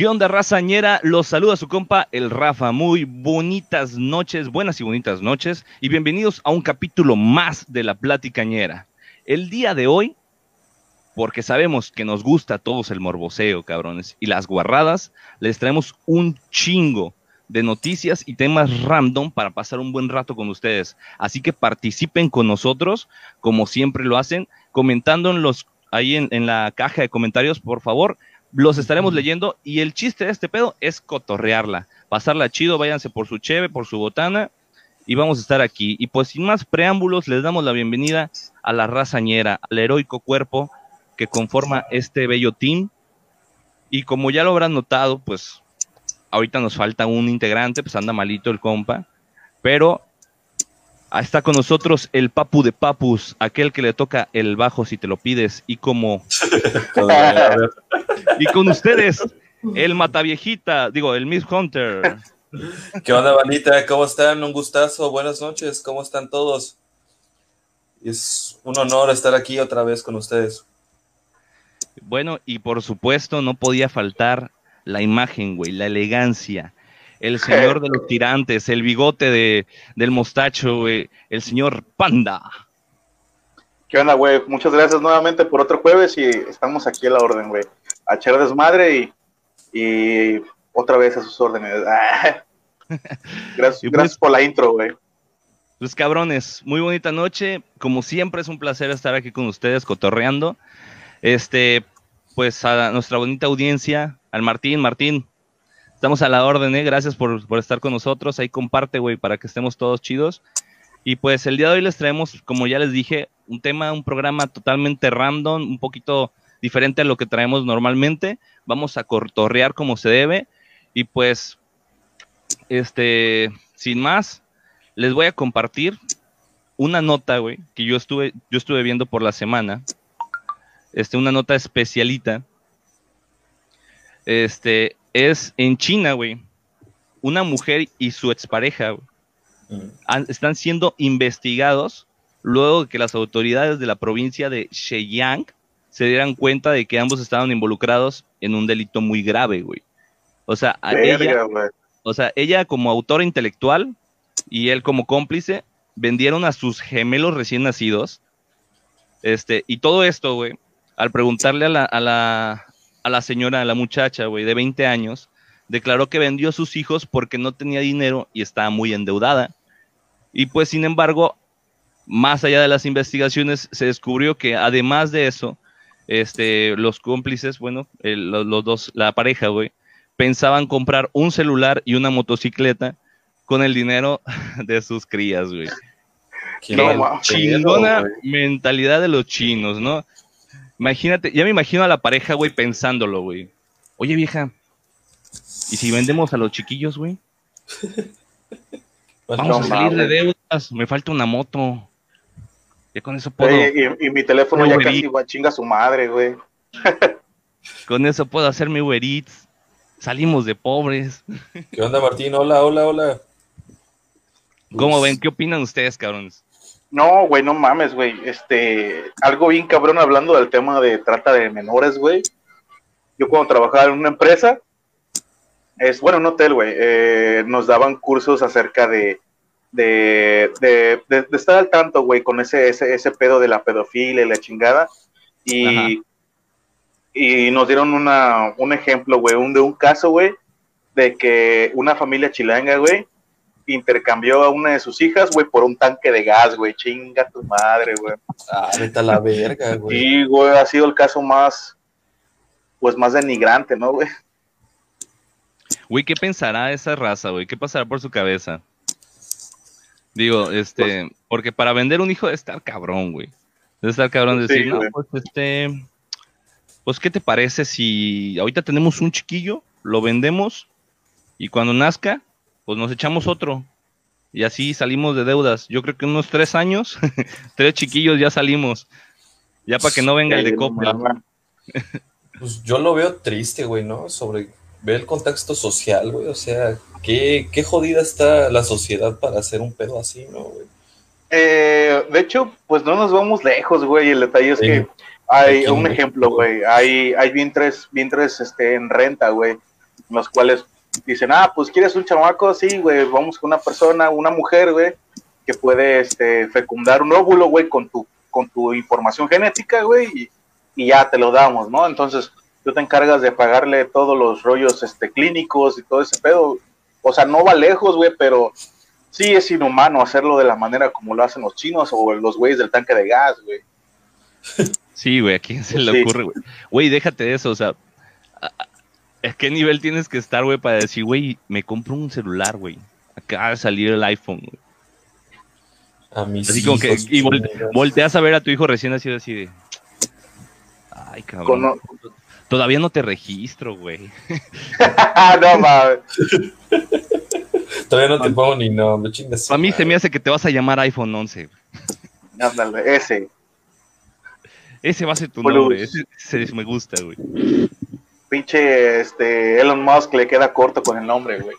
¿Qué razañera? Los saluda su compa, el Rafa. Muy bonitas noches, buenas y bonitas noches, y bienvenidos a un capítulo más de la Platicañera. El día de hoy, porque sabemos que nos gusta a todos el morboseo, cabrones, y las guarradas, les traemos un chingo de noticias y temas random para pasar un buen rato con ustedes. Así que participen con nosotros, como siempre lo hacen, comentando ahí en la caja de comentarios, por favor los estaremos leyendo y el chiste de este pedo es cotorrearla, pasarla chido, váyanse por su cheve, por su botana y vamos a estar aquí. Y pues sin más preámbulos, les damos la bienvenida a la razañera, al heroico cuerpo que conforma este bello team. Y como ya lo habrán notado, pues ahorita nos falta un integrante, pues anda malito el compa, pero está con nosotros el papu de papus, aquel que le toca el bajo si te lo pides y como... y con ustedes, el mataviejita, digo, el Miss Hunter. ¿Qué onda, bandita? ¿Cómo están? Un gustazo, buenas noches, ¿cómo están todos? Es un honor estar aquí otra vez con ustedes. Bueno, y por supuesto no podía faltar la imagen, güey, la elegancia, el señor de los tirantes, el bigote de, del mostacho, güey, el señor Panda. ¿Qué onda, güey? Muchas gracias nuevamente por otro jueves y estamos aquí a la orden, güey. A echar desmadre y, y otra vez a sus órdenes. gracias, pues, gracias por la intro, güey. Pues cabrones, muy bonita noche. Como siempre es un placer estar aquí con ustedes cotorreando. Este, pues a nuestra bonita audiencia, al Martín, Martín, Estamos a la orden, ¿eh? Gracias por, estar con nosotros. Ahí comparte, güey, para que estemos todos chidos. Y pues el día de hoy les traemos, como ya les dije, un tema, un programa totalmente random, un poquito diferente a lo que traemos normalmente. Vamos a cortorrear como se debe. Y pues, este, sin más, les voy a compartir una nota, güey, que yo estuve, yo estuve viendo por la semana. Este, una nota especialita. Este, es en China, güey. Una mujer y su expareja mm. están siendo investigados luego de que las autoridades de la provincia de Shenyang se dieran cuenta de que ambos estaban involucrados en un delito muy grave, güey. O sea, ella, o sea, ella como autora intelectual y él como cómplice vendieron a sus gemelos recién nacidos. Este, y todo esto, güey, al preguntarle a la, a la, a la señora, a la muchacha, güey, de 20 años, declaró que vendió a sus hijos porque no tenía dinero y estaba muy endeudada. Y pues, sin embargo, más allá de las investigaciones, se descubrió que además de eso, este, los cómplices, bueno, los, dos, la pareja, güey, pensaban comprar un celular y una motocicleta con el dinero de sus crías, güey. Qué chingona mentalidad de los chinos, ¿no? Imagínate, ya me imagino a la pareja, güey, pensándolo, güey. Oye, vieja, ¿y si vendemos a los chiquillos, güey? Pues Vamos a salir de deudas, me falta una moto. Ya con eso puedo. y, mi teléfono ya casi va chinga su madre, güey. con eso puedo hacer mi Uber Salimos de pobres. ¿Qué onda, Martín? Hola, hola, hola. ¿Cómo ven? ¿Qué opinan ustedes, cabrones? No, güey, no mames, güey. Este, algo bien cabrón hablando del tema de trata de menores, güey. Yo cuando trabajaba en una empresa, es, bueno, un hotel, güey, eh, nos daban cursos acerca de, de, de, de, estar al tanto, güey, con ese, ese, ese pedo de la pedofilia y la chingada. Y, y nos dieron una, un ejemplo, güey, un, de un caso, güey, de que una familia chilanga, güey, intercambió a una de sus hijas, güey, por un tanque de gas, güey. Chinga tu madre, güey. Ah, vete la verga, güey. Sí, güey, ha sido el caso más, pues más denigrante, ¿no, güey? Güey, ¿qué pensará esa raza, güey? ¿Qué pasará por su cabeza? Digo, este, pues porque para vender un hijo debe estar cabrón, güey. Debe estar cabrón decir, no, pues este, pues, ¿qué te parece si ahorita tenemos un chiquillo, lo vendemos y cuando nazca, pues nos echamos otro. Y así salimos de deudas. Yo creo que unos tres años, tres chiquillos ya salimos. Ya para que no venga el de copla. Pues yo lo veo triste, güey, ¿no? Sobre ver el contexto social, güey. O sea, qué, qué jodida está la sociedad para hacer un pedo así, ¿no, güey? Eh, de hecho, pues no nos vamos lejos, güey. El detalle es que hay un ejemplo, güey. Hay, hay vientres, vientres este, en renta, güey en los cuales dicen, ah, pues quieres un chamaco, sí, güey, vamos con una persona, una mujer, güey, que puede este, fecundar un óvulo, güey, con tu, con tu información genética, güey, y, y, ya te lo damos, ¿no? Entonces, tú te encargas de pagarle todos los rollos este, clínicos y todo ese pedo. O sea, no va lejos, güey, pero sí es inhumano hacerlo de la manera como lo hacen los chinos o los güeyes del tanque de gas, güey. Sí, güey, ¿a quién se le ocurre, güey? Güey, déjate de eso, o sea, ¿a qué nivel tienes que estar, güey, para decir, güey, me compro un celular, güey? Acaba de salir el iPhone, güey. A mis así como que, y volteas a ver a tu hijo recién nacido así de, ay, cabrón. Todavía no te registro, güey. no mames. Todavía no te pongo ni nombre, chingas. A mí se me hace que te vas a llamar iPhone 11. Ándale, ese. Ese va a ser tu nombre, ese, me gusta, güey. Pinche este, Elon Musk le queda corto con el nombre, güey.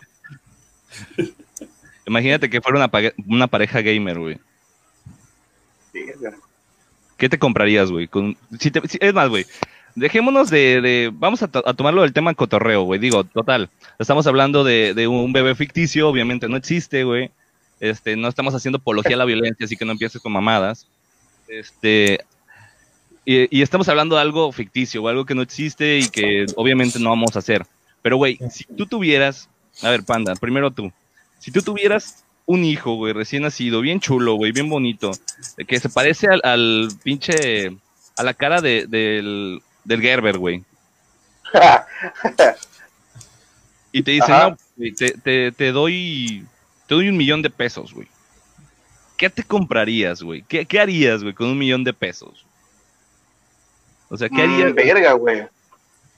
Imagínate que fuera una, pareja gamer, güey. ¿Qué te comprarías, güey? Si es más, güey, dejémonos de, vamos a, tomarlo del tema cotorreo, güey. Digo, total, estamos hablando de, un bebé ficticio, obviamente no existe, güey. Este, no estamos haciendo apología a la violencia, así que no empieces con mamadas. Este, y, estamos hablando de algo ficticio, o algo que no existe y que obviamente no vamos a hacer. Pero, güey, si tú tuvieras, a ver, panda, primero tú, si tú tuvieras un hijo, güey, recién nacido, bien chulo, güey, bien bonito, que se parece al, al pinche, a la cara de, del, del Gerber, güey. y te dice, no, te, te, doy, te doy un millón de pesos, güey. ¿Qué te comprarías, güey? ¿Qué, harías, güey, con un millón de pesos? O sea, ¿qué harías? Mm, verga, güey.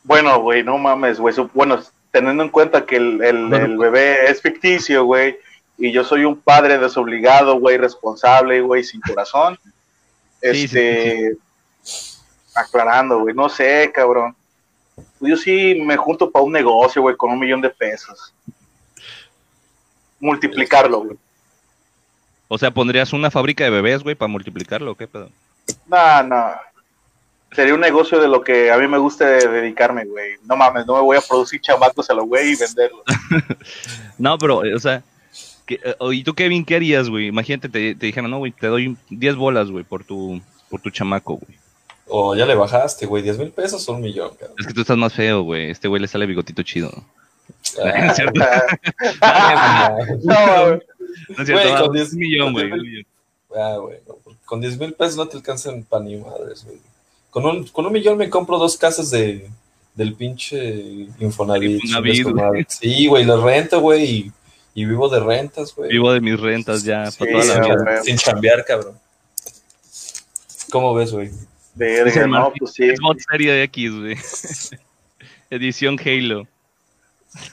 Bueno, güey, no mames, güey. Bueno, teniendo en cuenta que el, el bebé es ficticio, güey, y yo soy un padre desobligado, güey, responsable, güey, sin corazón. este, aclarando, güey, no sé, cabrón. Yo sí me junto para un negocio, güey, con un millón de pesos. Multiplicarlo, güey. O sea, ¿pondrías una fábrica de bebés, güey, para multiplicarlo qué pedo? No, no. Sería un negocio de lo que a mí me gusta dedicarme, güey. No mames, no me voy a producir chamacos a los güey y venderlos. no, pero, o sea, eh, ¿y tú, Kevin, qué harías, güey? Imagínate, te, te dijeron, no, güey, te doy 10 bolas, güey, por tu, por tu chamaco, güey. O ya le bajaste, güey, 10 mil pesos o un millón, cabrón. Es que tú estás más feo, güey. Este güey le sale bigotito chido. Ah, no, güey. No es cierto, con 10 millón, güey. Ah, güey, con 10 mil pesos no te alcanzan para ni madres, güey. Con un, con un millón me compro dos casas de, del pinche Infonavit. Sí, güey, lo rento, güey, y, y, vivo de rentas, güey. Vivo de mis rentas ya, para toda la vida. Sin chambear, cabrón. ¿Cómo ves, güey? Verga, no, pues sí. Es mod serie de X, güey. Edición Halo.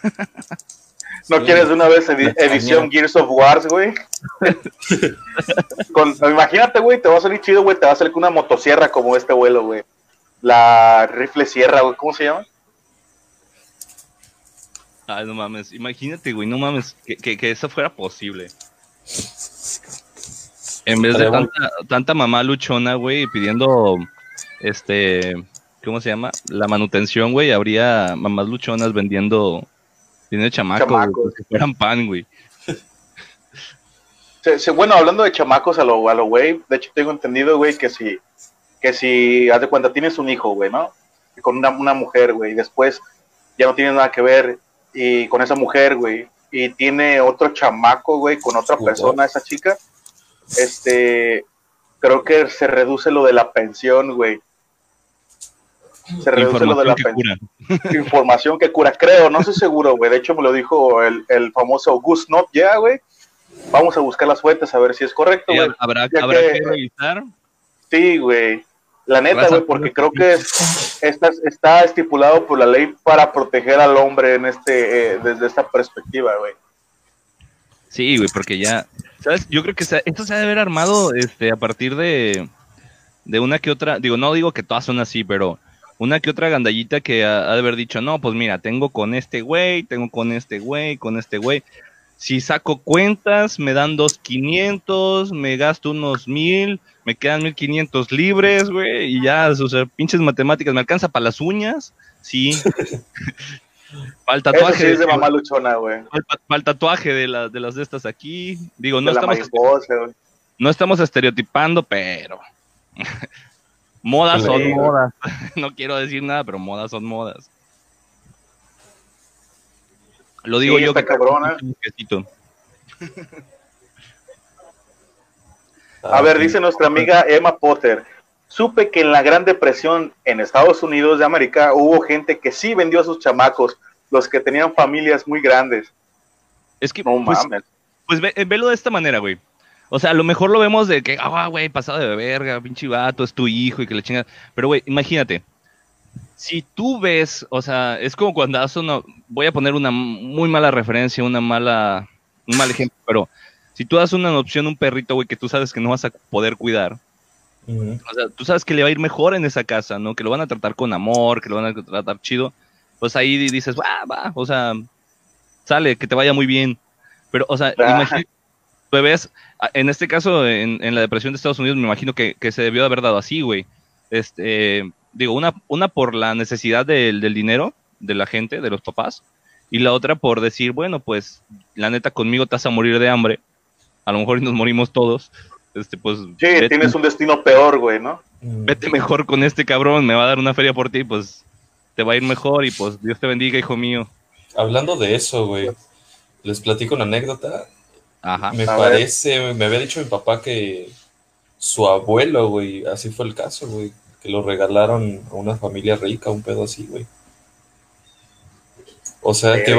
¿No quieres una vez edición Gears of Wars, güey? imagínate, güey, te va a salir chido, güey, te va a salir con una motosierra como este vuelo, güey. La rifle sierra, güey, ¿cómo se llama? Ay, no mames, imagínate, güey, no mames, que, que, que eso fuera posible. En vez de tanta, mamá luchona, güey, pidiendo, este, ¿cómo se llama? La manutención, güey, habría mamás luchonas vendiendo, vendiendo chamacos, que fueran pan, güey. bueno, hablando de chamacos a lo, a lo güey, de hecho tengo entendido, güey, que si, que si, haz de cuenta, tienes un hijo, güey, ¿no? Con una, una mujer, güey, y después ya no tiene nada que ver y con esa mujer, güey, y tiene otro chamaco, güey, con otra persona, esa chica, este, creo que se reduce lo de la pensión, güey. Se reduce lo de la pensión. Información que cura, creo, no estoy seguro, güey. De hecho, me lo dijo el, el famoso Gus Not, ya, güey. Vamos a buscar las fuentes a ver si es correcto, güey. ¿Habrá, que, revisar? Sí, güey. La neta, güey, porque creo que está, está estipulado por la ley para proteger al hombre en este, eh, desde esta perspectiva, güey. Sí, güey, porque ya, ¿sabes? Yo creo que esto se ha de haber armado este, a partir de, de una que otra, digo, no digo que todas son así, pero una que otra gandallita que ha, de haber dicho, no, pues mira, tengo con este güey, tengo con este güey, con este güey. Si saco cuentas, me dan dos quinientos, me gasto unos mil, me quedan mil quinientos libres, güey, y ya, o sea, pinches matemáticas, ¿me alcanza para las uñas? Sí. Para el tatuaje. es de mamá luchona, güey. Para el tatuaje de, de las de estas aquí. Digo, no estamos. no estamos estereotipando, pero. modas son modas. no quiero decir nada, pero modas son modas. Lo digo yo que cabrona. A ver, dice nuestra amiga Emma Potter. Supe que en la Gran Depresión en Estados Unidos de América hubo gente que sí vendió a sus chamacos, los que tenían familias muy grandes. Es que, no pues, mames. Pues ve, eh, velo de esta manera, güey. O sea, a lo mejor lo vemos de que, ah, güey, pasado de verga, pinche vato, es tu hijo y que le chingas. Pero, güey, imagínate, si tú ves, o sea, es como cuando haces una, voy a poner una muy mala referencia, una mala, un mal ejemplo, pero si tú das una adopción a un perrito, güey, que tú sabes que no vas a poder cuidar, o sea, tú sabes que le va a ir mejor en esa casa, ¿no? Que lo van a tratar con amor, que lo van a tratar chido, pues ahí dices, va, va, o sea, sale, que te vaya muy bien. Pero, o sea, imagínate, bebés, en este caso, en, la depresión de Estados Unidos, me imagino que, que se debió haber dado así, güey. Este, digo, una, una por la necesidad del, dinero de la gente, de los papás, y la otra por decir, bueno, pues la neta conmigo te vas a morir de hambre, a lo mejor nos morimos todos, este, pues... Sí, tienes un destino peor, güey, ¿no? Mm. Vete mejor con este cabrón, me va a dar una feria por ti, pues te va a ir mejor y pues Dios te bendiga, hijo mío. Hablando de eso, güey, les platico una anécdota. Ajá. Me parece, me había dicho mi papá que su abuelo, güey, así fue el caso, güey, que lo regalaron a una familia rica, un pedo así, güey. O sea, que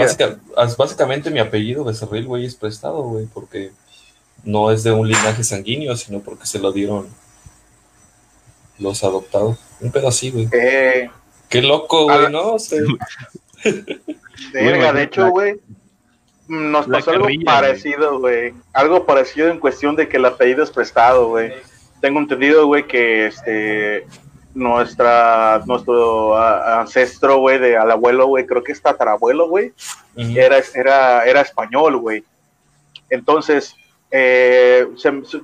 básicamente mi apellido Becerril, güey, es prestado, güey, porque no es de un linaje sanguíneo, sino porque se lo dieron los adoptados. Un pedo así, güey. Eh, Qué loco, güey, ¿no? de hecho, güey, nos pasó algo parecido, güey. Algo parecido en cuestión de que el apellido es prestado, güey. Tengo entendido, güey, que este nuestra, nuestro ancestro, güey, de al abuelo, güey, creo que es tatarabuelo, güey, era, era, era español, güey. Entonces, eh,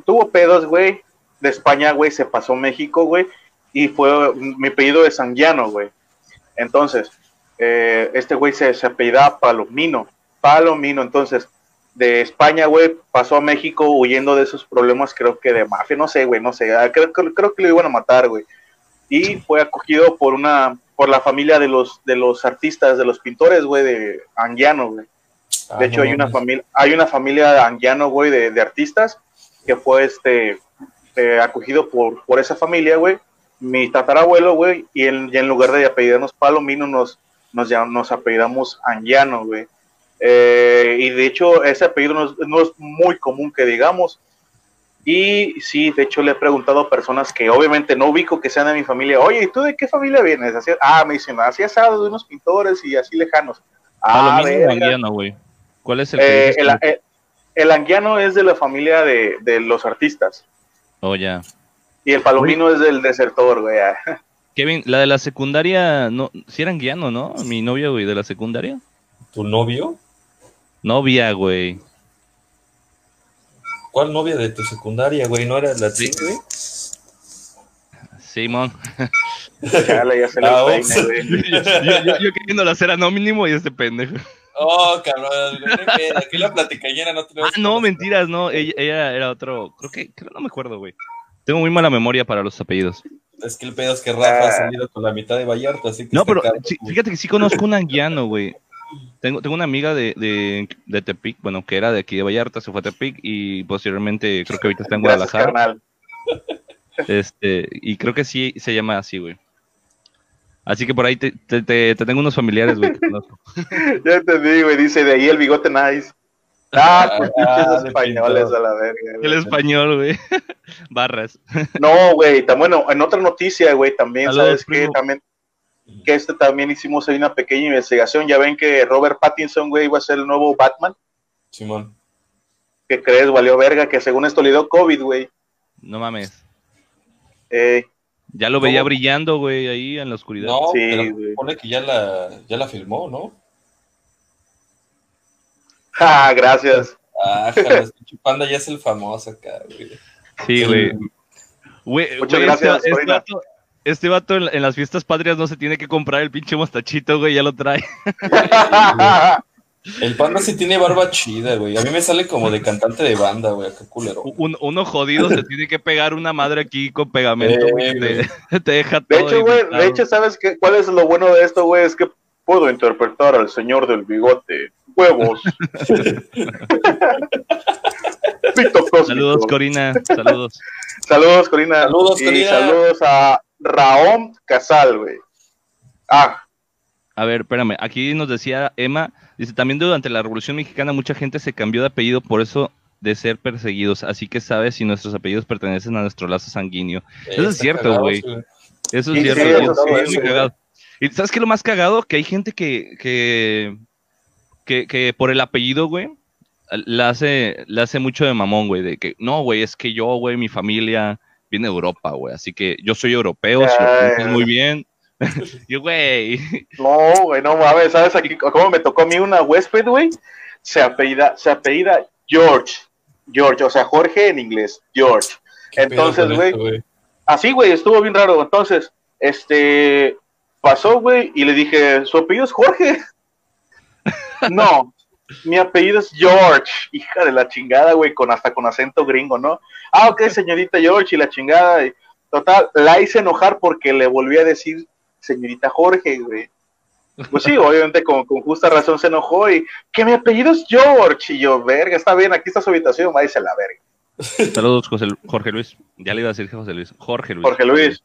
tuvo pedos, güey, de España, güey, se pasó a México, güey, y fue, mi apellido es Sanguiano, güey. Entonces, eh, este güey se, se apellidaba Palomino, Palomino, entonces, de España, güey, pasó a México huyendo de esos problemas, creo que de mafia, no sé, güey, no sé, ah, creo, creo que lo iban a matar, güey y fue acogido por una por la familia de los de los artistas, de los pintores, güey, de Anguiano, güey. De ah, hecho, hay una familia, hay una familia de Anguiano, güey, de, artistas que fue este eh, acogido por, por esa familia, güey. Mi tatarabuelo, güey, y en, en lugar de apellidarnos Palomino, nos, nos, nos apellidamos Anguiano, güey. Eh, y de hecho, ese apellido no es muy común que digamos, y sí, de hecho le he preguntado a personas que obviamente no ubico que sean de mi familia, oye, ¿y tú de qué familia vienes? Así, ah, me dicen, así asado de unos pintores y así lejanos. Ah, lo anguiano, güey. ¿Cuál es el, eh, el, el, anguiano es de la familia de, de los artistas. Oh, ya. Y el palomino es del desertor, güey. Kevin, la de la secundaria, no, si era anguiano, ¿no? Mi novio, güey, de la secundaria. ¿Tu novio? Novia, güey. ¿Cuál novia de tu secundaria, güey? ¿No era la sí. güey? Simón. ya se ah, yo, yo, queriendo hacer anónimo y este pendejo. Oh, cabrón, aquí la platicañera no Ah, no, mentiras, no, ella, era otro, creo que, creo, no me acuerdo, güey. Tengo muy mala memoria para los apellidos. Es que el pedo es que Rafa ha salido con la mitad de Vallarta, así que... No, pero fíjate que sí conozco un anguiano, güey. Tengo, tengo una amiga de, de, de, Tepic, bueno, que era de aquí de Vallarta, se fue a Tepic y posteriormente creo que ahorita está en Guadalajara. Este, y creo que sí se llama así, güey. Así que por ahí te, te, te, tengo unos familiares, güey, ya entendí, güey, dice de ahí el bigote nice. Ah, pues ah, españoles a la verga. El español, güey. Barras. No, güey, bueno, en otra noticia, güey, también, ¿sabes qué? También que este también hicimos ahí una pequeña investigación. Ya ven que Robert Pattinson, güey, iba a ser el nuevo Batman. Simón. ¿Qué crees? Valió verga, que según esto le dio COVID, güey. No mames. Eh, ya lo veía brillando, güey, ahí en la oscuridad. No, sí, pero pone que ya la, ya la filmó, ¿no? Ah, gracias. Ah, Panda ya es el famoso acá, güey. Sí, güey. Muchas gracias, este vato en, las fiestas patrias no se tiene que comprar el pinche mostachito, güey, ya lo trae. El panda sí tiene barba chida, güey. A mí me sale como de cantante de banda, güey. Qué culero. uno jodido se tiene que pegar una madre aquí con pegamento, güey. Te, deja todo. De hecho, güey, de hecho, ¿sabes qué? cuál es lo bueno de esto, güey? Es que puedo interpretar al señor del bigote. Huevos. Saludos, Corina. Saludos. Saludos, Corina. Saludos, y saludos a Raón Casal, güey. Ah. A ver, espérame. Aquí nos decía Emma Dice, también durante la Revolución Mexicana mucha gente se cambió de apellido por eso de ser perseguidos, así que sabes si nuestros apellidos pertenecen a nuestro lazo sanguíneo. eso es cierto, güey. Eso es cierto. Y sabes qué es lo más cagado? Que hay gente que, que, que, por el apellido, güey, le hace, le hace mucho de mamón, güey, de que, no, güey, es que yo, güey, mi familia viene de Europa, güey, así que yo soy europeo, si muy bien, yo, güey. No, güey, no mames, ¿sabes aquí cómo me tocó a mí una huésped, güey? Se apellida, se apellida George. George, o sea, Jorge en inglés, George. Entonces, güey, así, güey, estuvo bien raro. Entonces, este, pasó, güey, y le dije, ¿su apellido es Jorge? no, mi apellido es George, hija de la chingada, güey, con hasta con acento gringo, ¿no? Ah, ok, señorita George, y la chingada. Y, total, la hice enojar porque le volví a decir señorita Jorge, güey. Pues sí, obviamente con, justa razón se enojó y que mi apellido es George. Y yo, verga, está bien, aquí está su habitación, váyase la verga. Saludos, Jorge Luis. Ya le iba a decir José Luis. Jorge Luis. Jorge Luis.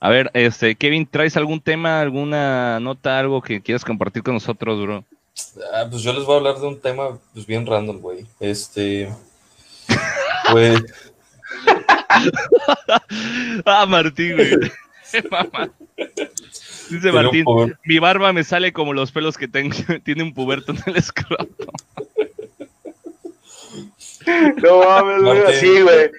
A ver, este, Kevin, ¿traes algún tema, alguna nota, algo que quieras compartir con nosotros, bro? Ah, pues yo les voy a hablar de un tema pues bien random, güey. Este, pues ah, Martín, güey. Dice Martín, mi barba me sale como los pelos que tengo, tiene un puberto en el escroto. No mames, güey, así, güey.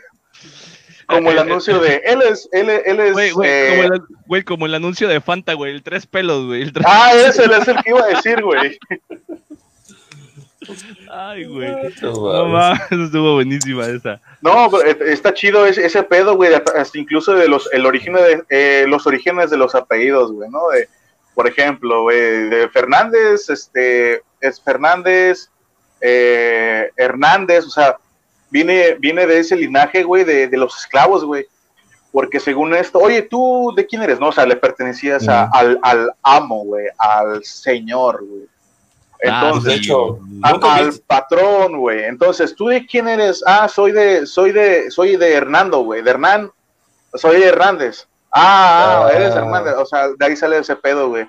Como el anuncio de él es, él, él es. Güey, güey, eh... como, el, güey, como el anuncio de Fanta, güey, el tres pelos, güey. Ah, ese es el que iba a decir, güey. Ay, güey. No mames, estuvo buenísima esa. No, eh, está chido ese, ese pedo, güey, hasta incluso de los, el origen de, eh, los orígenes de los apellidos, güey, ¿no? De, por ejemplo, güey, de Fernández, este, es Fernández, eh, Hernández, o sea, viene, viene de ese linaje, güey, de, de los esclavos, güey. Porque según esto, oye, ¿tú de quién eres? No, o sea, le pertenecías al, al amo, güey, al señor, güey. Ah, Entonces, de hecho, al patrón, güey. Entonces, ¿tú de quién eres? Ah, soy de, soy de, soy de Hernando, güey. De Hernán, soy de Hernández. Ah, ah, eres Hernández. O sea, de ahí sale ese pedo, güey.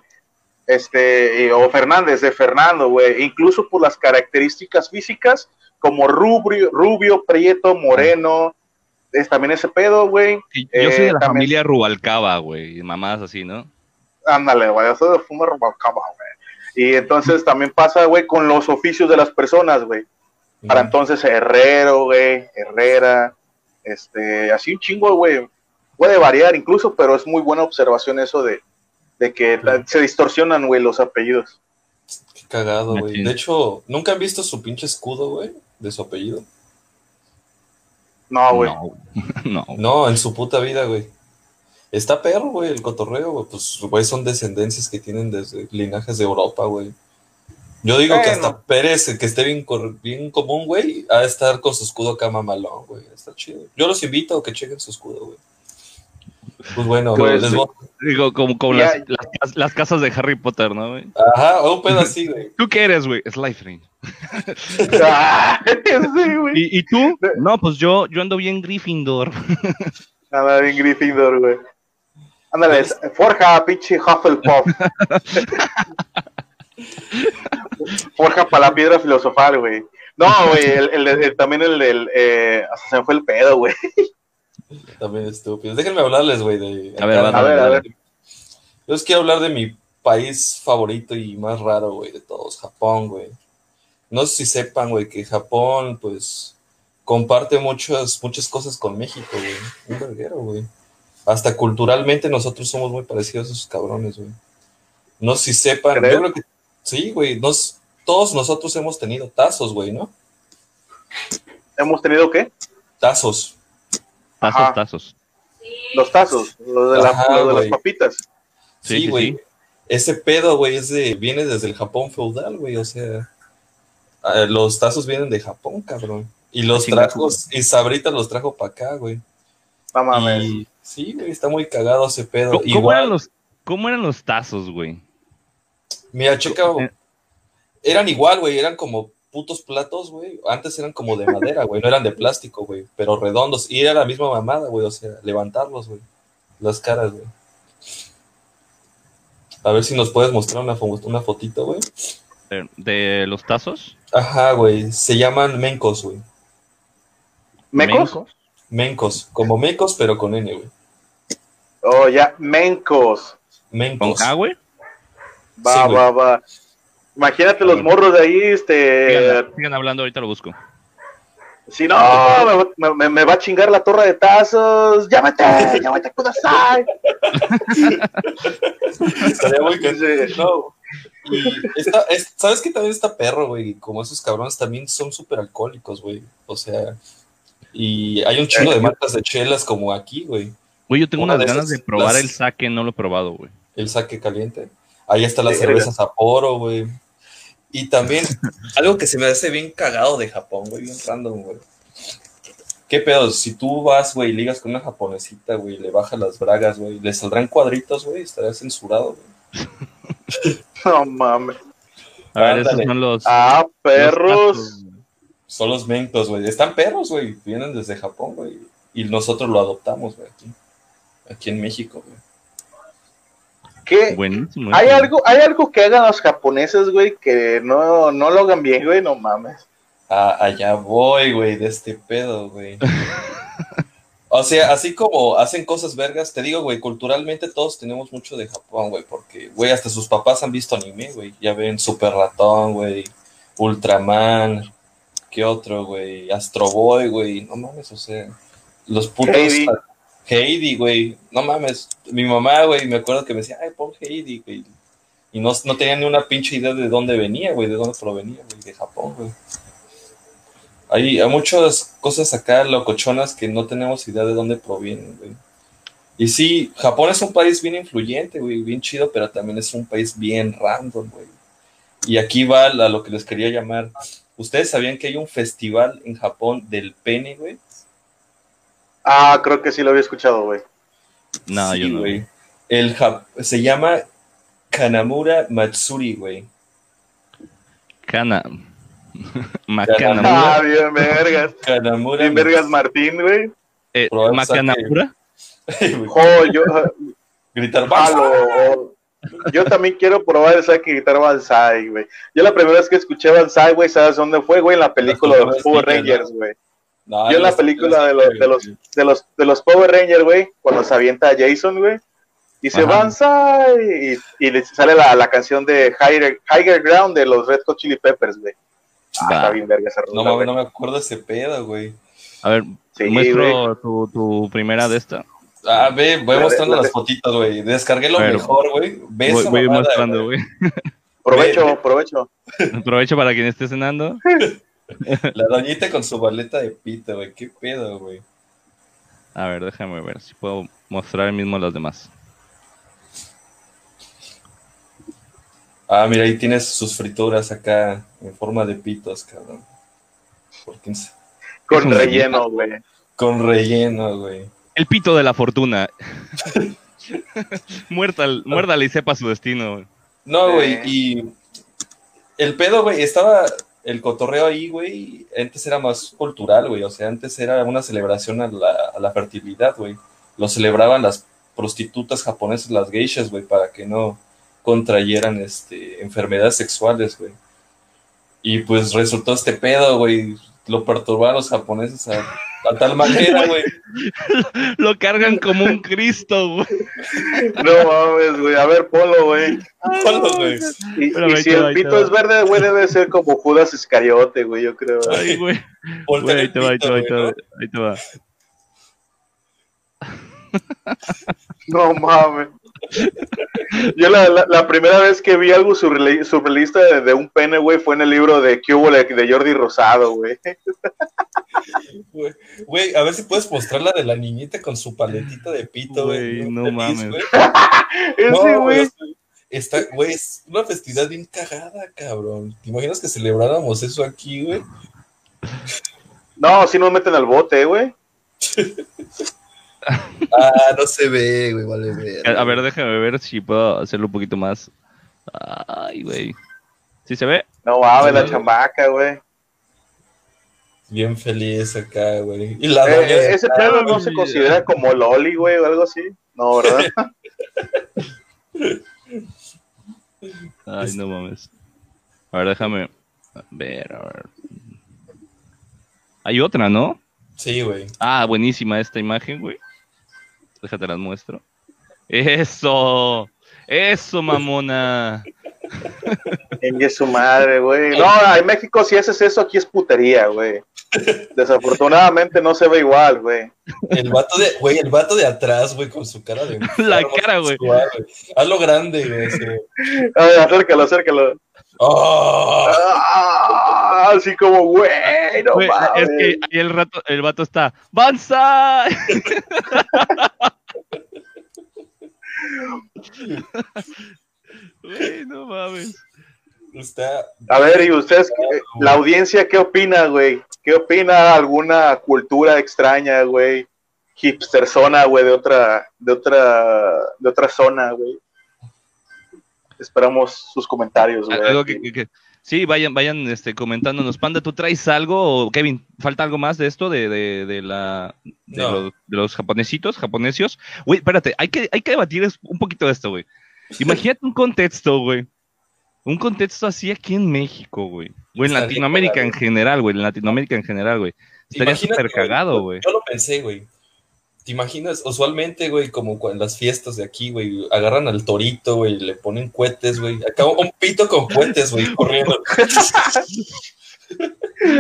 Este, o Fernández, de Fernando, güey. Incluso por las características físicas, como rubio, rubio, prieto, moreno. Es también ese pedo, güey. Yo soy de eh, la familia Rubalcaba, güey. Mamás así, ¿no? Ándale, güey. Yo soy de Fuma Rubalcaba, güey. Y entonces también pasa, güey, con los oficios de las personas, güey. Para entonces herrero, güey, herrera, este, así un chingo, güey. Puede variar incluso, pero es muy buena observación eso de, que se distorsionan, güey, los apellidos. Qué cagado, güey. De hecho, ¿nunca han visto su pinche escudo, güey? De su apellido. No, güey. no. no, en su puta vida, güey. Está perro, güey, el cotorreo, güey. Pues, güey, son descendencias que tienen desde linajes de Europa, güey. Yo digo que hasta Pérez, que esté bien, bien común, güey, a estar con su escudo acá mamalón, güey. Está chido. Yo los invito a que chequen su escudo, güey. Pues bueno, pues, digo, como, como las, las, casas de Harry Potter, ¿no, güey? Ajá, un pedo así, güey. ¿Tú qué eres, güey? Slytherin. ¿Y, ¿Y, tú? No, pues yo, yo ando bien Gryffindor. Anda bien Gryffindor, güey. Ándale, forja, pinche Hufflepuff. forja para la piedra filosofal, güey. No, güey, el, también el del. Eh, hasta se me fue el pedo, güey. También estúpido. Déjenme hablarles, güey. De, a ver, a ver, a ver. Yo les quiero hablar de mi país favorito y más raro, güey, de todos, Japón, güey. No sé si sepan, güey, que Japón, pues, comparte muchas, muchas cosas con México, güey. Un verguero, güey. Hasta culturalmente nosotros somos muy parecidos a esos cabrones, güey. No sé si sepan, yo creo que sí, güey. Nos, todos nosotros hemos tenido tazos, güey, ¿no? ¿Hemos tenido qué? Tazos. Tazos, tazos. Los tazos, los de, las papitas. Sí, güey. Ese pedo, güey, es de, viene desde el Japón feudal, güey. O sea, ah, los tazos vienen de Japón, cabrón. Y los trajo, y Sabrita los trajo para acá, güey. No mames. sí, güey, está muy cagado ese pedo. ¿Cómo, Igual, eran, los, ¿cómo eran los tazos, güey? Mira, checa, eh. eran igual, güey, eran como putos platos, güey. Antes eran como de madera, güey, no eran de plástico, güey, pero redondos. Y era la misma mamada, güey, o sea, levantarlos, güey. Las caras, güey. A ver si nos puedes mostrar una, una fotito, güey. ¿De los tazos? Ajá, güey. Se llaman mencos, güey. ¿Mecos? Mencos. Como mecos, pero con N, güey. Oh, ya. Mencos. Mencos. ¿Con güey? Va, va, va. Imagínate los morros de ahí, este. Sigan, hablando, ahorita lo busco. Si no, me, va a chingar la torre de tazos. ¡Llámate! ¡Llámate Kudasai! Estaría muy no. Y ¿sabes qué también está perro, güey? Como esos cabrones también son súper alcohólicos, güey. O sea, y hay un chingo de marcas de chelas como aquí, güey. Güey, yo tengo unas ganas de probar el saque, no lo he probado, güey. El saque caliente. Ahí está la cerveza Sapporo, güey. Y también, algo que se me hace bien cagado de Japón, güey, bien random, güey. ¿Qué pedo? Si tú vas, güey, ligas con una japonesita, güey, le bajas las bragas, güey, le saldrán cuadritos, güey, estaría censurado, güey. no mames. A ver, esos son los. Ah, perros. son los mentos, güey. Están perros, güey. Vienen desde Japón, güey. Y nosotros lo adoptamos, güey, aquí. Aquí en México, güey. Buenísimo. Hay algo, hay algo que hagan los japoneses, güey, que no, no lo hagan bien, güey, no mames. Ah, allá voy, güey, de este pedo, güey. o sea, así como hacen cosas vergas, te digo, güey, culturalmente todos tenemos mucho de Japón, güey, porque, güey, hasta sus papás han visto anime, güey. Ya ven Super Ratón, güey, Ultraman, ¿qué otro, güey? Astro Boy, güey, no mames, o sea, los putos... Heidi, güey. No mames. Mi mamá, güey, me acuerdo que me decía, ay, pon Heidi, güey. Y no, no tenía ni una pinche idea de dónde venía, güey, de dónde provenía, güey, de Japón, güey. Hay, hay muchas cosas acá locochonas que no tenemos idea de dónde provienen, güey. Y sí, Japón es un país bien influyente, güey, bien chido, pero también es un país bien random, güey. Y aquí va a lo que les quería llamar. ¿Ustedes sabían que hay un festival en Japón del pene, güey? Ah, creo que sí lo había escuchado, güey. No, yo no. Güey. El se llama Kanamura Matsuri, güey. Kana. Makanamura. Ah, bien vergas. Kanamura. Bien vergas Martín, güey. Eh, Makanamura. oh, yo. Gritar Halo. Yo también quiero probar el saque gritar Banzai, güey. Yo la primera vez que escuché Banzai, güey, ¿sabes dónde fue, güey? En la película de los Power Rangers, güey yo en la película de los, de los, de los, de los Power Rangers, güey, cuando se avienta a Jason, güey, dice Banzai y, y le sale la, la canción de Higher, Higher, Ground de los Red Hot Chili Peppers, güey. Ah, está bien verga esa No, no, no me acuerdo ese pedo, güey. A ver, muestro tu, tu, primera de esta. Ah, ve, voy mostrando las fotitas, güey. Descargué lo mejor, güey. Ve voy, voy mostrando, güey. Provecho, provecho. Provecho para quien esté cenando. La doñita con su baleta de pito, güey. ¿Qué pedo, güey? A ver, déjame ver si puedo mostrar mismo los demás. Ah, mira, ahí tienes sus frituras acá en forma de pitos, cabrón. Por 15. Con relleno, güey. Con relleno, güey. El pito de la fortuna. muérdale y sepa su destino. No, güey, y el pedo, güey, estaba el cotorreo ahí, güey, antes era más cultural, güey. O sea, antes era una celebración a la, fertilidad, güey. Lo celebraban las prostitutas japonesas, las geishas, güey, para que no contrayeran este, enfermedades sexuales, güey. Y pues resultó este pedo, güey. Lo perturbaron los japoneses a a tal manera, güey. Lo cargan como un Cristo, güey. No mames, güey. A ver, polo, güey. Polo, güey. Y, si el pito es verde, güey, debe ser como Judas Iscariote, güey, yo creo. Ay, güey. ahí te va, ahí te va, ahí te va. Ahí te va. No mames. Yo la, la, primera vez que vi algo surrealista de, de un pene, güey, fue en el libro de Cubo de Jordi Rosado, güey. Güey, a ver si puedes mostrar la de la niñita con su paletita de pito, güey. No, mames. Ese, güey. Está, güey, es una festividad bien cagada, cabrón. ¿Te imaginas que celebráramos eso aquí, güey? No, si nos meten al bote, güey. ah, no se ve, güey, vale ver. A ver, déjame ver si puedo hacerlo un poquito más. Ay, güey. ¿Sí se ve? No mames, la chamaca, güey. Bien feliz acá, güey. Y la eh, ese pedo no se considera como loli, güey, o algo así. No, ¿verdad? Ay, no mames. A ver, déjame ver, a ver. Hay otra, ¿no? Sí, güey. Ah, buenísima esta imagen, güey. Déjate las muestro. Eso. Eso, mamona. En su madre, güey. No, en México si haces eso, aquí es putería, güey. Desafortunadamente no se ve igual, güey. El vato de, güey, el vato de atrás, güey, con su cara de... La cara, güey. Hazlo grande, güey. A ver, acércalo, acércalo. Oh. Ah, así como, güey, no Es que ahí el, rato, el vato está, ¡Banzai! Güey, no mames. A ver, ¿y ustedes, la audiencia, qué opina, güey? ¿Qué opina alguna cultura extraña, güey? Hipster zona, güey, de otra, de otra, de otra zona, güey. Esperamos sus comentarios, güey. Sí, vayan, vayan este, comentándonos. Panda, ¿tú traes algo? O Kevin, ¿falta algo más de esto? De, de, de la de, los, de, los, japonesitos, japonesios. Güey, espérate, hay que, hay que debatir un poquito de esto, güey. Imagínate un contexto, güey. Un contexto así aquí en México, güey. O en Latinoamérica en general, güey. En Latinoamérica en general, güey. Estaría súper cagado, güey. Yo lo pensé, güey. ¿Te imaginas? Usualmente, güey, como en las fiestas de aquí, güey, agarran al torito, güey, le ponen cohetes, güey. Acá un pito con cohetes, güey, corriendo.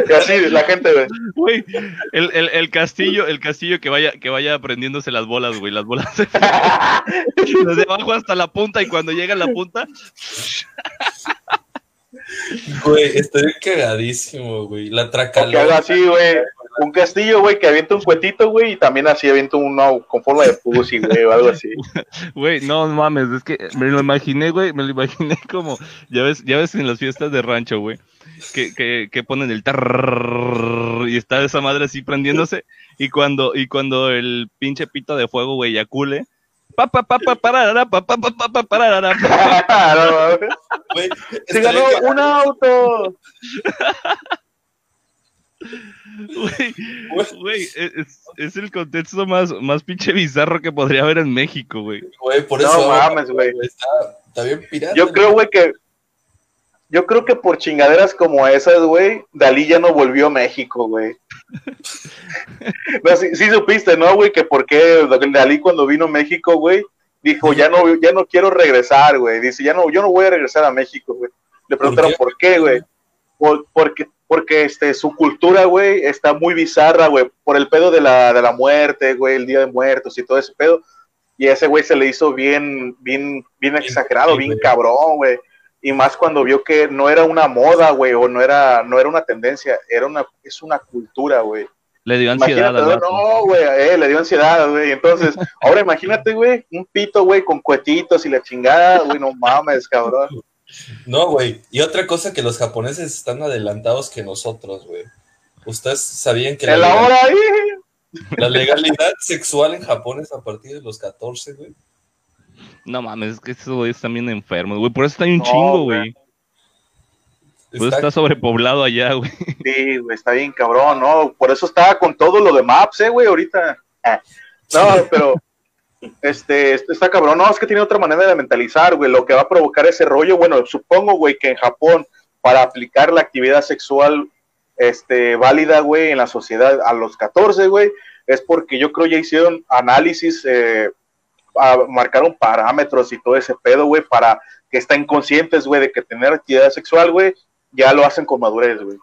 Y así, la gente. Güey, el, el, el, castillo, el castillo que vaya, que vaya aprendiéndose las bolas, güey. Las bolas desde abajo hasta la punta y cuando llega a la punta. Güey, estoy cagadísimo, güey. La haga así, güey. Un castillo, güey, que avienta un cuetito, güey, y también así avienta uno con forma de pussy, güey, o algo así. Güey, no mames, es que me lo imaginé, güey, me lo imaginé como, ya ves, ya ves en las fiestas de rancho, güey que, que, que ponen el tar y está esa madre así prendiéndose y cuando y cuando el pinche pito de fuego güey yacule pa pa pa pa pararara pa pa pa pa pa pararara se ganó un auto Güey, es, es, el contexto más, más pinche bizarro que podría haber en México, güey. Güey, por eso. No mames, güey. Está, está, bien pirata. Yo creo, güey, que yo creo que por chingaderas como esas, güey, Dalí ya no volvió a México, güey. no, sí, supiste, ¿no, güey? Que por qué Dalí cuando vino a México, güey, dijo, ya no, ya no quiero regresar, güey. Dice, ya no, yo no voy a regresar a México, güey. Le preguntaron por qué, güey. Porque, porque este, su cultura, güey, está muy bizarra, güey, por el pedo de la, de la muerte, güey, el Día de Muertos y todo ese pedo. Y ese güey se le hizo bien, bien, bien exagerado, bien cabrón, güey y más cuando vio que no era una moda, güey, o no era, no era una tendencia, era una, es una cultura, güey. Le dio ansiedad. No, güey, eh, le dio ansiedad, güey. Entonces, ahora imagínate, güey, un pito, güey, con cuetitos y la chingada, güey, no mames, cabrón. No, güey. Y otra cosa que los japoneses están adelantados que nosotros, güey. Ustedes sabían que la, legalidad, ahí? la legalidad sexual en Japón es a partir de los 14, güey. No mames, es que estos güeyes están bien enfermos, güey. Por eso está ahí un chingo, güey. Pues está... sobrepoblado allá, güey. Sí, güey, está bien cabrón, ¿no? Por eso está con todo lo de Maps, eh, güey, ahorita. Ah. No, pero este, este, está cabrón. No, es que tiene otra manera de mentalizar, güey. Lo que va a provocar ese rollo, bueno, supongo, güey, que en Japón, para aplicar la actividad sexual este, válida, güey, en la sociedad a los 14, güey, es porque yo creo ya hicieron análisis eh, marcaron parámetros y todo ese pedo, güey, para que estén conscientes, güey, de que tener actividad sexual, güey, ya lo hacen con madurez, güey.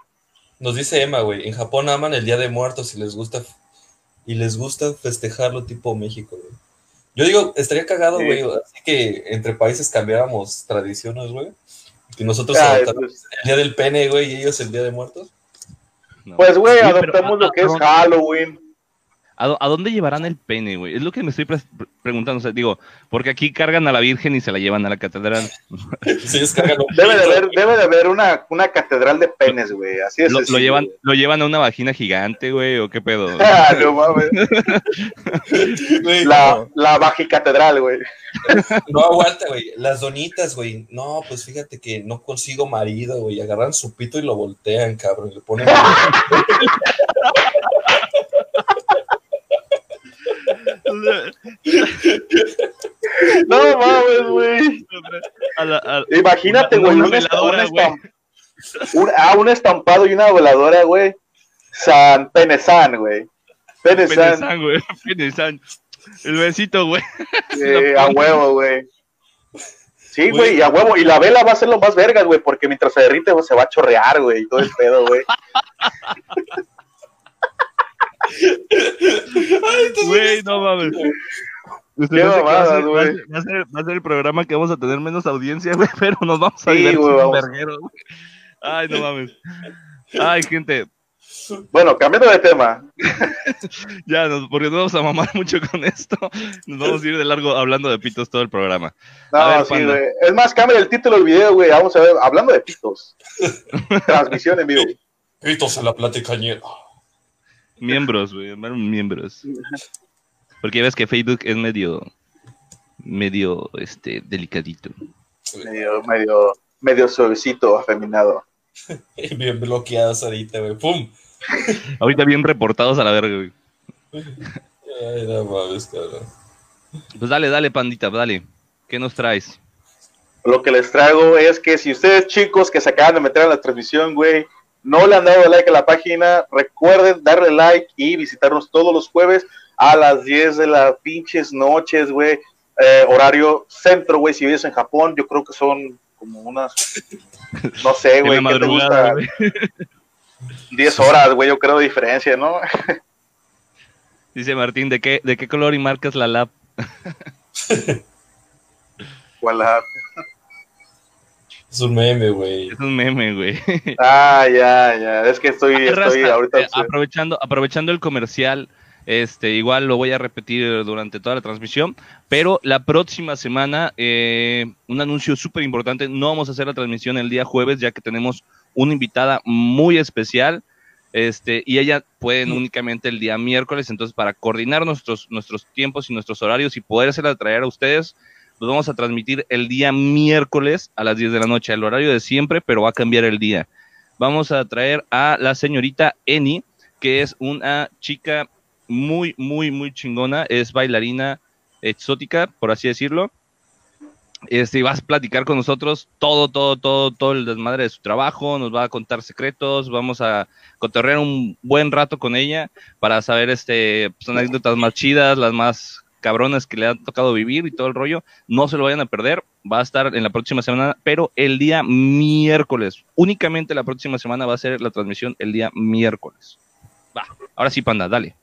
Nos dice Emma, güey, en Japón aman el Día de Muertos y les gusta y les gusta festejarlo tipo México, güey. Yo digo, estaría cagado, güey, así que entre países cambiáramos tradiciones, güey. Que nosotros ah, pues. el Día del Pene, güey, y ellos el Día de Muertos. Pues, güey, adoptamos lo que es Halloween. ¿A, dónde llevarán el pene, güey? Es lo que me estoy preguntando. O sea, digo, porque aquí cargan a la Virgen y se la llevan a la catedral. Sí, debe, de haber, debe de haber una, una catedral de penes, güey. Así es. Lo, lo, llevan, lo llevan a una vagina gigante, güey, o qué pedo. ah, no mames. la, la bajicatedral, güey. No aguanta, güey. Las donitas, güey. No, pues fíjate que no consigo marido, güey. Agarran su pito y lo voltean, cabrón. le ponen. No mames, güey. Imagínate, güey, un, ah, un estampado y una voladora, güey. San Penesan, güey. Penesan, güey. Penesan. El besito, güey. a huevo, güey. Sí, güey, y a huevo. Y la vela va a ser lo más vergas, güey, porque mientras se derrite, se va a chorrear, güey, y todo el pedo, güey. Güey, no mames. Qué va, a ser, va, a ser, va, a ser, el programa que vamos a tener menos audiencia, güey, pero nos vamos a ir un verguero, Ay, no mames. Ay, gente. Bueno, cambiando de tema. ya, porque no vamos a mamar mucho con esto. Nos vamos a ir de largo hablando de pitos todo el programa. No, sí, güey. Es más, cambia el título del video, güey. Vamos a ver, hablando de pitos. Transmisión en vivo. Pitos en la plática ñera. Miembros, güey, miembros. Porque ves que Facebook es medio, medio, este, delicadito. Medio, medio, medio suavecito, afeminado. bien bloqueados ahorita, güey, ¡pum! ahorita bien reportados a la verga, güey. Ay, no mames, cabrón. Pues dale, dale, pandita, dale. ¿Qué nos traes? Lo que les traigo es que si ustedes chicos que se acaban de meter a la transmisión, güey, no le han dado like a la página, recuerden darle like y visitarnos todos los jueves a las 10 de las pinches noches, güey. Eh, horario centro, güey. Si vives en Japón, yo creo que son como unas, no sé, güey, ¿qué te gusta? 10 horas, güey, yo creo de diferencia, ¿no? Dice Martín, ¿de qué, de qué color y marcas la lap? ¿Cuál lap? Es un meme, güey. Es un meme, güey. Ah, ya, ya. Es que estoy, estoy ahorita. Eh, aprovechando, aprovechando el comercial, este, igual lo voy a repetir durante toda la transmisión, pero la próxima semana, eh, un anuncio súper importante. No vamos a hacer la transmisión el día jueves, ya que tenemos una invitada muy especial. Este, y ella pueden únicamente el día miércoles, entonces para coordinar nuestros, nuestros tiempos y nuestros horarios y poder hacerla traer a ustedes, los vamos a transmitir el día miércoles a las 10 de la noche, el horario de siempre, pero va a cambiar el día. Vamos a traer a la señorita Eni, que es una chica muy, muy, muy chingona, es bailarina exótica, por así decirlo. Este, vas a platicar con nosotros todo, todo, todo, todo el desmadre de su trabajo, nos va a contar secretos, vamos a cotorrear un buen rato con ella para saber este, pues, anécdotas más chidas, las más cabronas que le han tocado vivir y todo el rollo, no se lo vayan a perder, va a estar en la próxima semana, pero el día miércoles, únicamente la próxima semana va a ser la transmisión el día miércoles. Va, ahora sí, panda, dale.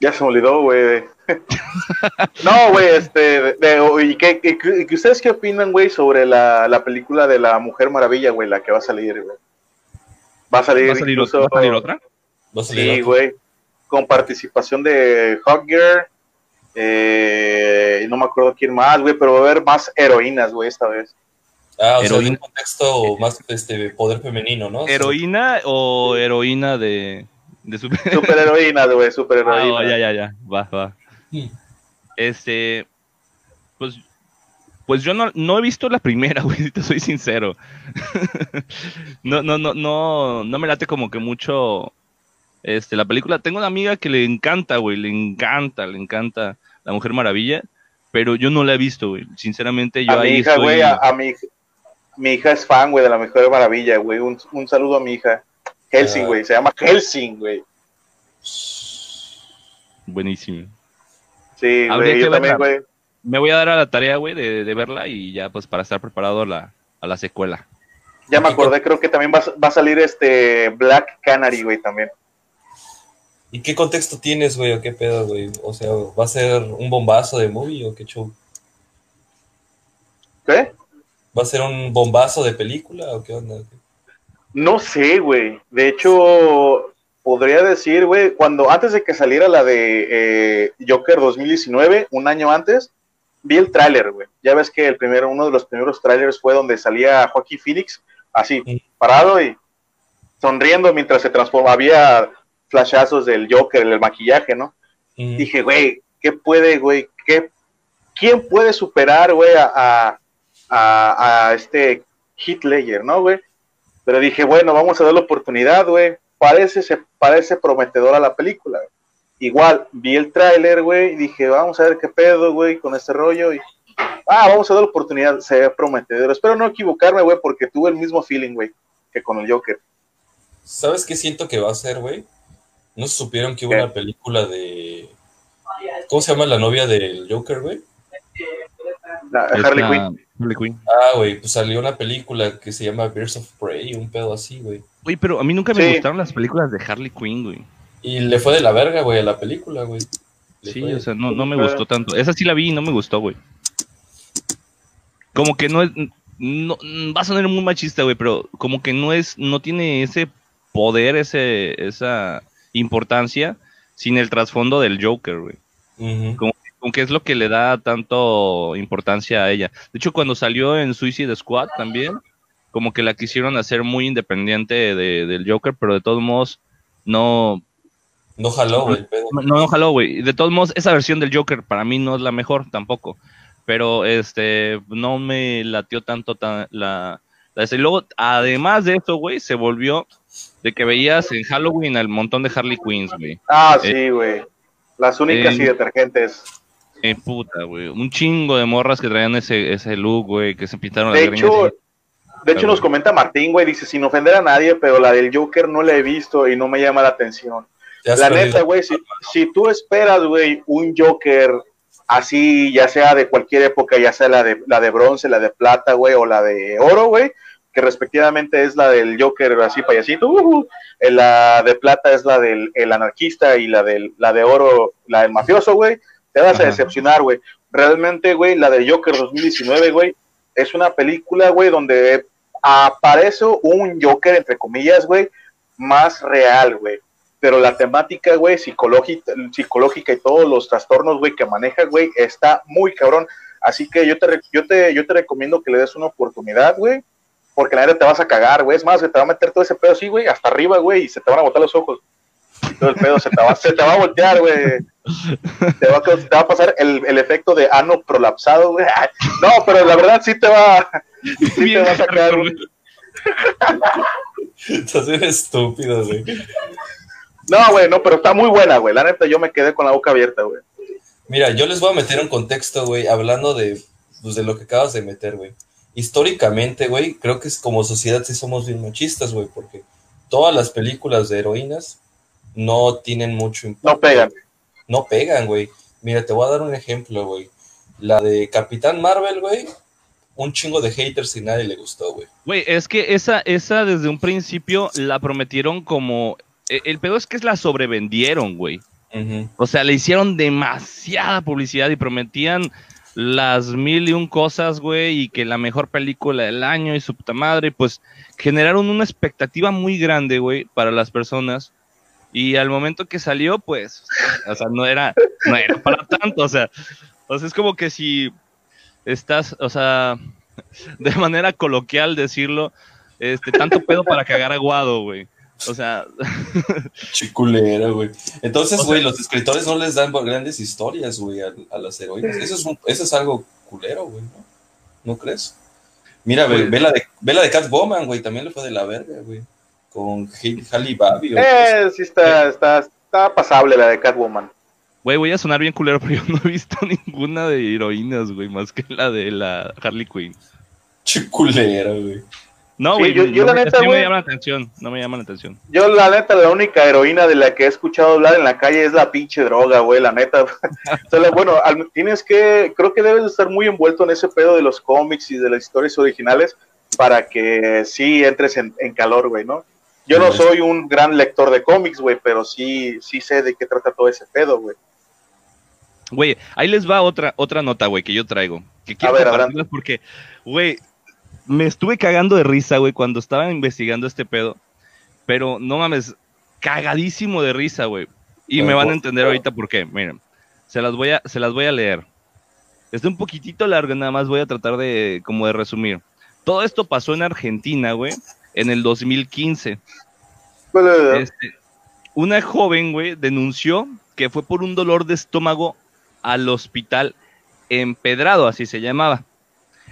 Ya se me olvidó, güey. no, güey, este, ¿y qué, ustedes qué opinan, güey, sobre la, la, película de la Mujer Maravilla, güey, la que va a salir, güey? Va a salir, ¿Va a salir, incluso, ¿va a salir otra? ¿Va a salir sí, güey con participación de Hogger, eh, no me acuerdo quién más, güey, pero va a haber más heroínas, güey, esta vez. Ah, o sea, en un contexto más este, poder femenino, ¿no? ¿Heroína o heroína de, de super... Superheroína, güey, superheroína. Ah, ya, ya, ya, va, va. Este, pues, pues yo no, no he visto la primera, güey, te soy sincero. no, no, no, no, no me late como que mucho este, la película, tengo una amiga que le encanta, güey, le encanta, le encanta La Mujer Maravilla, pero yo no la he visto, güey. Sinceramente, yo a mi hija, güey, a, mi, mi hija es fan, güey, de La Mujer Maravilla, güey. Un, un saludo a mi hija. Helsing, güey, se llama Helsing, güey. Buenísimo. Sí, güey, yo también, güey. Me voy a dar a la tarea, güey, de, de, verla y ya, pues, para estar preparado a la, a la secuela. Ya me acordé, creo que también va, va a salir este Black Canary, güey, también. ¿Y qué contexto tienes, güey, o qué pedo, güey? O sea, ¿va a ser un bombazo de movie o qué show? ¿Qué? ¿Va a ser un bombazo de película o qué onda? No sé, güey. De hecho, podría decir, güey, cuando antes de que saliera la de eh, Joker 2019, un año antes, vi el tráiler, güey. Ya ves que el primero, uno de los primeros tráilers fue donde salía Joaquín Phoenix, así, parado y sonriendo mientras se transformaba. Había flashazos del Joker, el maquillaje, ¿no? Dije, güey, ¿qué puede, güey? ¿Qué, ¿Quién puede superar, güey, a, a, a, este Hitler, ¿no, güey? Pero dije, bueno, vamos a dar la oportunidad, güey. Parece, se parece prometedora la película. Igual, vi el tráiler, güey, y dije, vamos a ver qué pedo, güey, con este rollo. Y, ah, vamos a dar la oportunidad, se ve prometedor. Espero no equivocarme, güey, porque tuve el mismo feeling, güey, que con el Joker. ¿Sabes qué siento que va a ser, güey? ¿No supieron que hubo una película de. ¿Cómo se llama la novia del Joker, güey? Harley Quinn. Ah, güey, pues salió una película que se llama Birds of Prey, un pedo así, güey. Güey, pero a mí nunca me gustaron las películas de Harley Quinn, güey. Y le fue de la verga, güey, a la película, güey. sí, o sea, no, no me gustó tanto. Esa sí la vi y no me gustó, güey. Como que no es. No, va a sonar muy machista, güey, pero como que no es. No tiene ese poder, ese, esa importancia sin el trasfondo del Joker, güey. como, que es lo que le da tanto importancia a ella. De hecho, cuando salió en Suicide Squad también, como que la quisieron hacer muy independiente de, del Joker, pero de todos modos no... No jaló, güey. No, no jaló, güey. De todos modos, esa versión del Joker para mí no es la mejor tampoco. Pero este, no me latió tanto la... Y luego, además de eso, güey, se volvió de que veías en Halloween al montón de Harley Quinns, güey. Ah, sí, eh, güey. Las únicas y detergentes. Eh, puta, güey. Un chingo de morras que traían ese, ese look, güey, que se pintaron de hecho, De hecho, nos comenta Martín, güey, dice, sin ofender a nadie, pero la del Joker no la he visto y no me llama la atención. La neta, güey, si, si tú esperas, güey, un Joker así, ya sea de cualquier época, ya sea la de, la de bronce, la de plata, güey, o la de oro, güey, que respectivamente es la del Joker así payasito, uh, la de plata es la del el anarquista y la del la de oro, la del mafioso, güey, te vas a decepcionar, güey. Realmente, güey, la de Joker 2019, güey, es una película, güey, donde aparece un Joker, entre comillas, güey, más real, güey. Pero la temática, güey, psicológica, psicológica y todos los trastornos, güey, que maneja, güey, está muy cabrón. Así que yo te, yo te, yo te recomiendo que le des una oportunidad, güey porque la neta te vas a cagar, güey. Es más, te va a meter todo ese pedo así, güey, hasta arriba, güey, y se te van a botar los ojos. Y todo el pedo se te va, se te va a voltear, güey. Te va, te va a pasar el, el, efecto de ano prolapsado, güey. No, pero la verdad sí te va, sí te va a sacar, güey. Estás bien estúpido, güey. No, güey, no, pero está muy buena, güey. La neta, yo me quedé con la boca abierta, güey. Mira, yo les voy a meter un contexto, güey, hablando de, pues, de lo que acabas de meter, güey históricamente, güey, creo que es como sociedad sí somos bien machistas, güey, porque todas las películas de heroínas no tienen mucho impacto. No pegan. No pegan, güey. Mira, te voy a dar un ejemplo, güey. La de Capitán Marvel, güey, un chingo de haters y nadie le gustó, güey. Güey, es que esa, esa desde un principio la prometieron como... E, el pedo es que la sobrevendieron, güey. O sea, le hicieron demasiada publicidad y prometían las mil y un cosas, güey, y que la mejor película del año y su puta madre, pues generaron una expectativa muy grande, güey, para las personas. Y al momento que salió, pues, o sea, no era, no era para tanto, o sea, o sea, es como que si estás, o sea, de manera coloquial decirlo, este, tanto pedo para cagar aguado, güey. O sea. Chiculera, güey. Entonces, güey, los escritores no les dan grandes historias, güey, a, las heroínas. Eso es, eso es algo culero, güey, ¿no? ¿No crees? Mira, ve, la de, ve la de Catwoman, güey, también le fue de la verga, güey. Con Halle Babi. Eh, sí está, está, está pasable la de Catwoman. Güey, voy a sonar bien culero, pero yo no he visto ninguna de heroínas, güey, más que la de la Harley Quinn. Chiculera, güey. No, güey, yo, la neta, no me llama la atención, no me llama la atención. Yo la neta, la única heroína de la que he escuchado hablar en la calle es la pinche droga, güey, la neta. bueno, tienes que, creo que debes estar muy envuelto en ese pedo de los cómics y de las historias originales para que sí entres en, calor, güey, ¿no? Yo no soy un gran lector de cómics, güey, pero sí, sí sé de qué trata todo ese pedo, güey. Güey, ahí les va otra, otra nota, güey, que yo traigo. Que quiero compartirlas porque, güey, me estuve cagando de risa, güey, cuando estaba investigando este pedo. Pero no mames, cagadísimo de risa, güey. Y me van a entender ahorita por qué. Miren, se las voy a, se las voy a leer. Está un poquitito largo, nada más voy a tratar de, como de resumir. Todo esto pasó en Argentina, güey, en el 2015. Este, una joven, güey, denunció que fue por un dolor de estómago al hospital Empedrado, así se llamaba,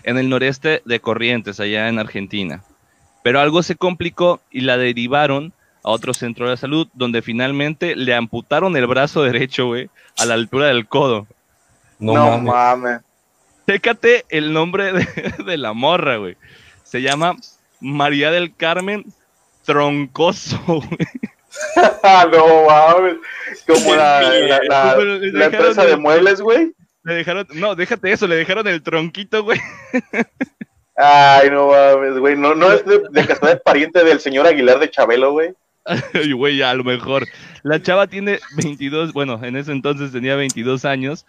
en el noreste de Corrientes, allá en Argentina. Pero algo se complicó y la derivaron a otro centro de salud, donde finalmente le amputaron el brazo derecho, güey, a la altura del codo. No, mames. Chécate el nombre de, la morra, güey. Se llama María del Carmen Troncoso, güey. no mames. Como la, la, empresa de muebles, güey. Le dejaron, no, déjate eso, le dejaron el tronquito, güey. Ay, no mames, güey. No, no es de, de pariente del señor Aguilar de Chabelo, güey. güey, ya, a lo mejor. La chava tiene 22, bueno, en ese entonces tenía 22 años,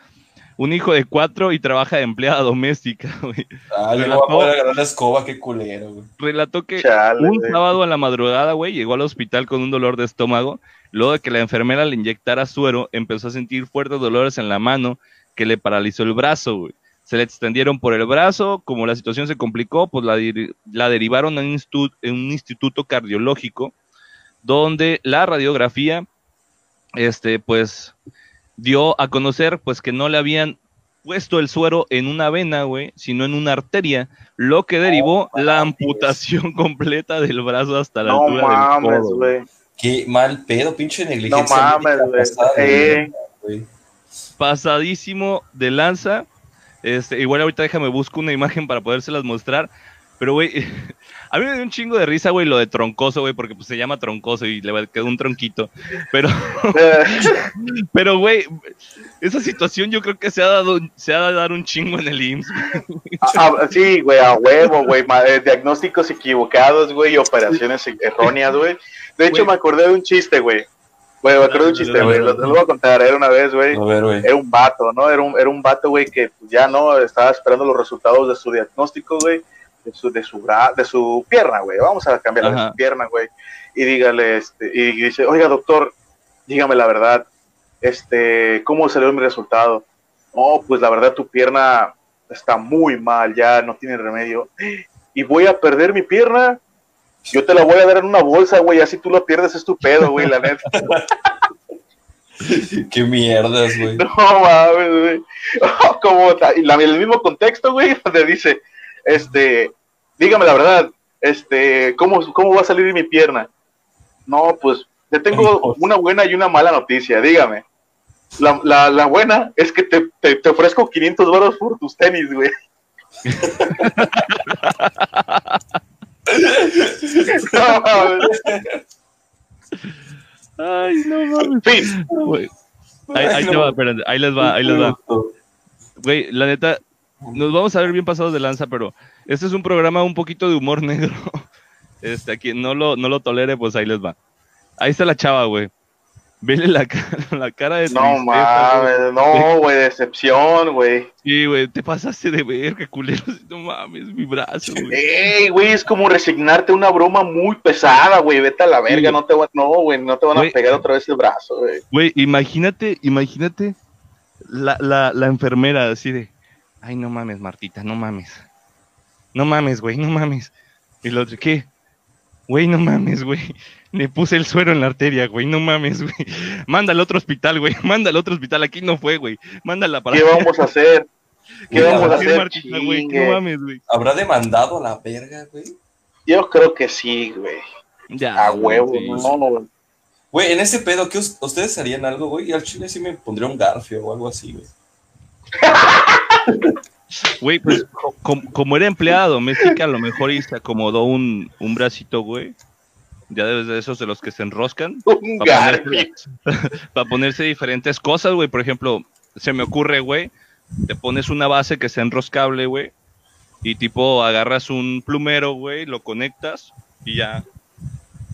un hijo de cuatro y trabaja de empleada doméstica, güey. Ah, le voy a poder agarrar la escoba, qué culero, güey. Relató que un sábado a la madrugada, güey, llegó al hospital con un dolor de estómago. Luego de que la enfermera le inyectara suero, empezó a sentir fuertes dolores en la mano que le paralizó el brazo, güey. Se le extendieron por el brazo, como la situación se complicó, pues la, la derivaron a un, un instituto cardiológico donde la radiografía, este, pues, dio a conocer, pues, que no le habían puesto el suero en una vena, güey, sino en una arteria, lo que derivó la amputación completa del brazo hasta la altura mames, del codo. Güey. Qué mal pedo, pinche negligencia. No mames, güey. Pasadísimo de lanza. Este, igual ahorita déjame busco una imagen para podérselas mostrar. Pero, güey, a mí me dio un chingo de risa, güey, lo de troncoso, güey, porque pues se llama troncoso y le quedó un tronquito. Pero, pero, güey, esa situación yo creo que se ha dado, se ha dado dar un chingo en el IMSS. Ah, ah, sí, güey, a huevo, güey, eh, diagnósticos equivocados, güey, operaciones erróneas, güey. De hecho, me acordé de un chiste, güey. Güey, me acordé de un chiste, güey. Lo, lo, voy a contar. Era una vez, güey. Era un vato, ¿no? Era un, era un vato, güey, que ya no estaba esperando los resultados de su diagnóstico, güey de su, de su, de su pierna, güey. Vamos a cambiarle de su pierna, güey. Y dígale, este, y dice, oiga, doctor, dígame la verdad, este, ¿cómo salió mi resultado? Oh, pues la verdad, tu pierna está muy mal, ya no tiene remedio. Y voy a perder mi pierna. Yo te la voy a dar en una bolsa, güey, así tú la pierdes, es tu pedo, güey, la neta. Qué mierdas, güey. No mames, güey. como el mismo contexto, güey, donde dice, este, dígame la verdad, este, ¿cómo, cómo va a salir mi pierna? No, pues, te tengo una buena y una mala noticia, dígame. La, la, la buena es que te, te, ofrezco 500 baros por tus tenis, güey. Ay, no mames. Fin. Ahí, ahí, te va, ahí les va, ahí les va. Güey, la neta, nos vamos a ver bien pasados de lanza, pero este es un programa un poquito de humor negro. Este, a quien no lo, no lo tolere, pues ahí les va. Ahí está la chava, güey. Vele la, la cara de No mames, no, güey, decepción, güey. Sí, güey, te pasaste de ver, qué culero. No mames, mi brazo, güey. Ey, güey, es como resignarte a una broma muy pesada, güey. Vete a la verga, no te, no, güey, no te van a pegar otra vez el brazo, güey. Güey, imagínate, imagínate la, la, la enfermera así de, ay, no mames, Martita, no mames. No mames, güey, no mames. Y el otro, ¿qué? Güey, no mames, güey. Le puse el suero en la arteria, güey. No mames, güey. Manda al otro hospital, güey. Manda al otro hospital. Aquí no fue, güey. Mándala para. ¿Qué vamos a hacer? ¿Qué vamos a hacer, Martita, güey? No mames, güey. ¿Habrá demandado la verga, güey? Yo creo que sí, güey. Ya. A huevo, no, no, güey. en ese pedo, ¿qué ustedes harían algo, güey? Y al chile sí me pondría un garfio o algo así, güey. Güey, pues como, era empleada doméstica, a lo mejor y se acomodó un, un bracito, güey. Ya de esos de los que se enroscan. Para ponerse, para ponerse, diferentes cosas, güey. Por ejemplo, se me ocurre, güey, te pones una base que sea enroscable, güey. Y tipo, agarras un plumero, güey, lo conectas y ya.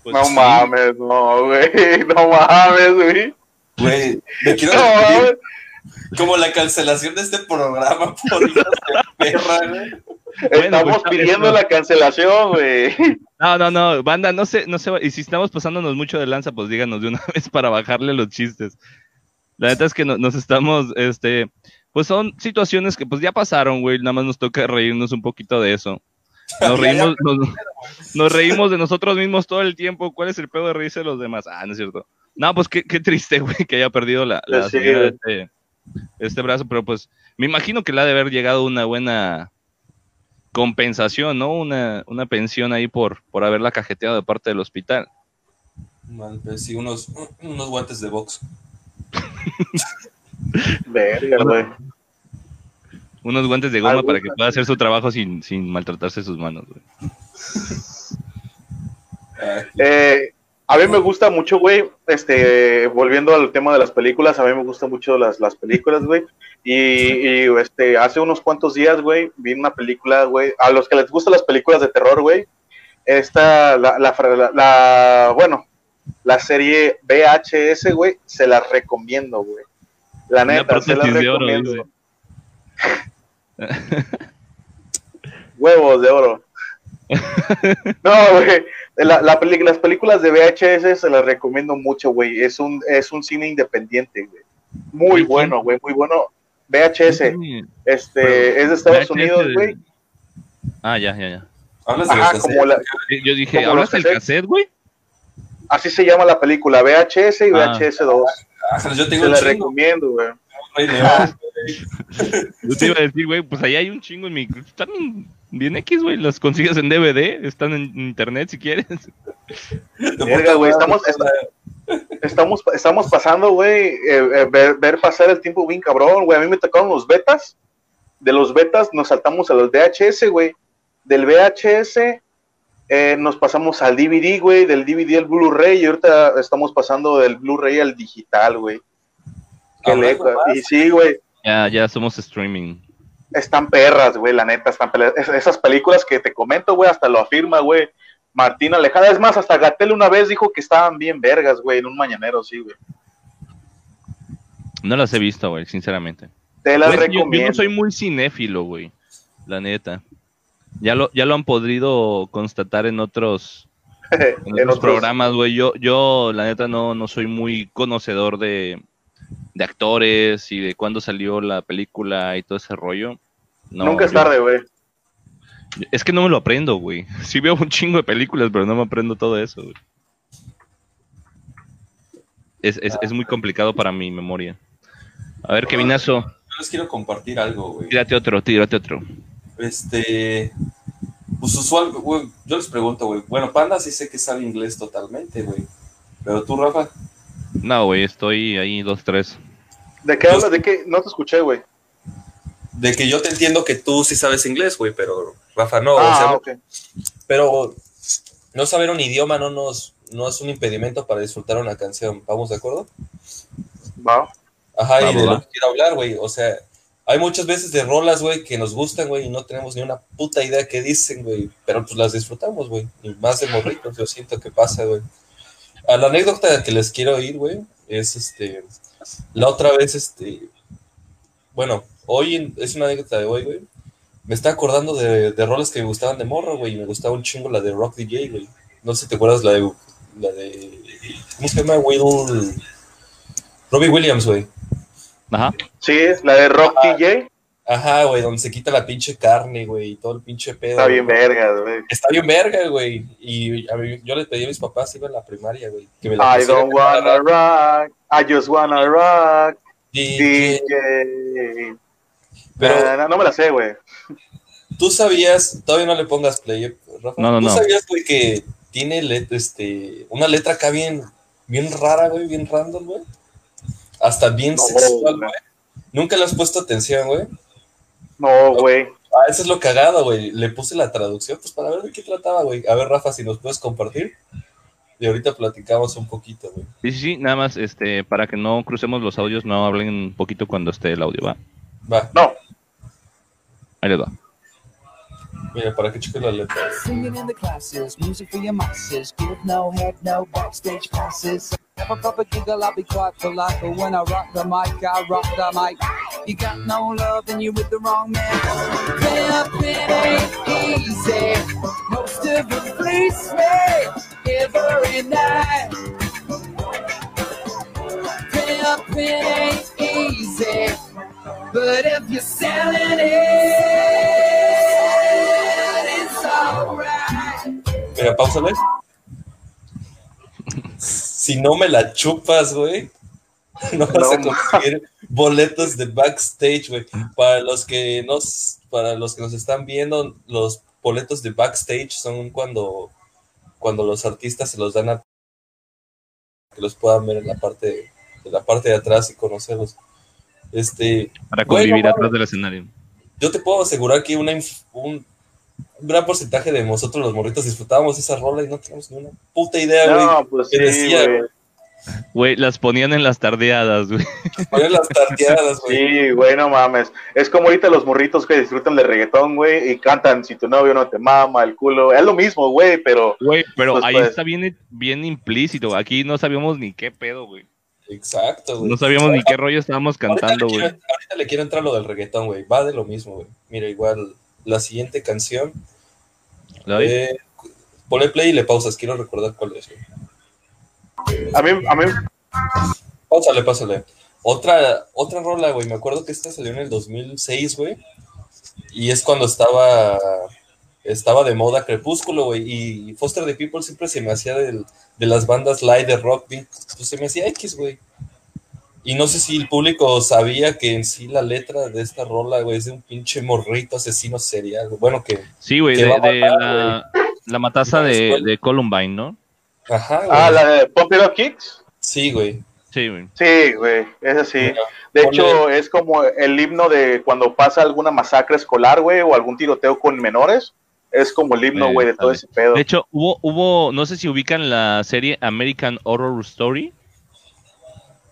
Pues, no mames, no, güey. No mames, güey. Güey, me quiero no, como la cancelación de este programa por perra, güey. Estamos pues, pidiendo la cancelación, güey. No, no, no, banda, no sé, no sé, y si estamos pasándonos mucho de lanza, pues díganos de una vez para bajarle los chistes. La neta es que nos estamos, este, pues son situaciones que pues ya pasaron, güey, nada más nos toca reírnos un poquito de eso. Nos reímos, nos, reímos de nosotros mismos todo el tiempo. ¿Cuál es el pedo de reírse de los demás? Ah, no es cierto. No, pues qué, qué triste, güey, que haya perdido la, la este, este, brazo, pero pues me imagino que le ha de haber llegado una buena compensación, ¿no? Una, una pensión ahí por, por haberla cajeteado de parte del hospital. Mal, pues sí, unos, unos guantes de box. Verga, güey. Unos guantes de goma para que pueda hacer su trabajo sin, sin maltratarse sus manos, güey. eh, a mí me gusta mucho, güey, este, volviendo al tema de las películas, a mí me gustan mucho las, las películas, güey. Y, este, hace unos cuantos días, güey, vi una película, güey, a los que les gustan las películas de terror, güey, esta, la, la, la, bueno, la serie VHS, güey, se la recomiendo, güey. La neta, se la recomiendo. Huevos de oro. no, güey. La, las películas de VHS se las recomiendo mucho, güey. Es un, es un cine independiente, güey. Muy bueno, güey, muy bueno. VHS. Este, es de Estados Unidos, güey. Ah, ya, ya, ya. Ajá, como la, Yo dije, ¿hablas del cassette, güey? Así se llama la película, VHS y VHS 2. Ah, yo tengo se la recomiendo, güey. Yo te iba a decir, güey, pues ahí hay un chingo en mi. Están bien X, güey. Las consigues en DVD, están en internet si quieres. Verga, güey, estamos, estamos, estamos pasando, güey, eh, eh, ver, pasar el tiempo bien cabrón, güey. A mí me tocaron los betas. De los betas nos saltamos a los VHS, güey. Del VHS eh, nos pasamos al DVD, güey. Del DVD al Blu-ray. Y ahorita estamos pasando del Blu-ray al digital, güey. Qué Y sí, güey. Ya, ya somos streaming. Están perras, güey, la neta, están Esas películas que te comento, güey, hasta lo afirma, güey. Martín Alejada, es más, hasta Gatel una vez dijo que estaban bien vergas, güey, en un mañanero, sí, güey. No las he visto, güey, sinceramente. Te las recomiendo. Yo, no soy muy cinéfilo, güey, la neta. Ya lo, ya lo han podido constatar en otros, en otros programas, güey. Yo, yo, la neta, no, no soy muy conocedor de, de actores y de cuándo salió la película y todo ese rollo. Nunca es tarde, güey. Es que no me lo aprendo, güey. Sí veo un chingo de películas, pero no me aprendo todo eso, güey. Es, es, muy complicado para mi memoria. A ver, Kevinazo. Yo les quiero compartir algo, güey. Tírate otro, tírate otro. Este. Pues usual, güey. Yo les pregunto, güey. Bueno, Panda sí sé que sabe inglés totalmente, güey. Pero tú, Rafa. No, güey, estoy ahí dos, tres. ¿De qué hablas? ¿De qué? No te escuché, güey. De que yo te entiendo que tú sí sabes inglés, güey, pero Rafa no. Ah, Pero no saber un idioma no nos no es un impedimento para disfrutar una canción. ¿Vamos de acuerdo? Va. Ajá, y de lo que quiero hablar, güey. O sea, hay muchas veces de rolas, güey, que nos gustan, güey, y no tenemos ni una puta idea que dicen, güey. Pero pues las disfrutamos, güey. Y más de morritos, yo siento que pasa, güey. A la anécdota que les quiero ir, güey, es este. La otra vez, este. Bueno, hoy es una anécdota de hoy, güey. Me está acordando de, de roles que me gustaban de morro, güey. Y me gustaba un chingo la de Rock DJ, güey. No sé si te acuerdas la de. La de ¿Cómo se llama, Will? Robbie Williams, güey. Ajá. Sí, la de Rock DJ. Ajá, güey, donde se quita la pinche carne, güey, y todo el pinche pedo. Está bien verga, güey. Está bien verga, güey. Y a mí, yo les pedí a mis papás, iba en la primaria, güey. Que me la I don't wanna rock, I just wanna rock. DJ. Pero, no, me la sé, güey. Tú sabías, todavía no le pongas play, Rafa. No, no, ¿Tú sabías, güey, que tiene este, una letra acá bien, bien rara, güey, bien random, güey? Hasta bien sexual, güey. Nunca le has puesto atención, güey. No, güey. Ah, eso es lo cagado, güey. Le puse la traducción, pues para ver de qué trataba, güey. A ver, Rafa, si nos puedes compartir. Y ahorita platicamos un poquito, güey. Sí, sí, nada más, este, para que no crucemos los audios, no hablen un poquito cuando esté el audio, ¿va? Va. No. Ahí les va. Mira, para que cheque la letra. Singing in the classes, music for your masses, give no head, no backstage passes. Have a proper giggle, I'll be quite polite, but when I rock the mic, I rock the mic. You got no love, then you're with the wrong man. Play up, ain't easy. Most of it fleece me every night. Play up, ain't easy. But if you're selling it, Mira, pausale. Si no me la chupas, güey, no vas a conseguir boletos de backstage, güey. Para los que nos, para los que nos están viendo, los boletos de backstage son cuando, cuando los artistas se los dan a que los puedan ver en la parte, en la parte de atrás y conocerlos. Este, Para convivir atrás del escenario. Yo te puedo asegurar que una, un, gran porcentaje de nosotros los morritos disfrutábamos esa rola y no teníamos ni una puta idea, güey. No, pues sí, Güey, las ponían en las tardeadas, güey. Ponían las tardeadas, güey. Sí, güey, no mames. Es como ahorita los morritos que disfrutan de reggaetón, güey, y cantan si tu novio no te mama, el culo. Es lo mismo, güey, pero. Güey, pero pues, ahí pues está bien, bien implícito. Aquí no sabíamos ni qué pedo, güey. Exacto, güey. No sabíamos ni qué rollo estábamos cantando, güey. Ahorita, le quiero entrar lo del reggaetón, güey. Va de lo mismo, güey. Mira, igual la siguiente canción. ¿La eh, ponle play y le pausas. Quiero recordar cuál es, güey. A mí, a mí. Pásale, pásale. Otra, otra rola, güey. Me acuerdo que esta salió en el 2006, güey. Y es cuando estaba estaba de moda Crepúsculo, güey, y Foster the People siempre se me hacía de las bandas live de rock, pues se me hacía X, güey. Y no sé si el público sabía que en sí la letra de esta rola, güey, es de un pinche morrito asesino serial. Bueno, que. Sí, güey, de, la, la, mataza de, de, Columbine, ¿no? Ajá, güey. Ah, la de Up Kicks. Sí, güey. Sí, güey. Sí, güey, es así. de hecho, es como el himno de cuando pasa alguna masacre escolar, güey, o algún tiroteo con menores es como el himno, güey, de todo ese pedo. De hecho, hubo, hubo, no sé si ubican la serie American Horror Story.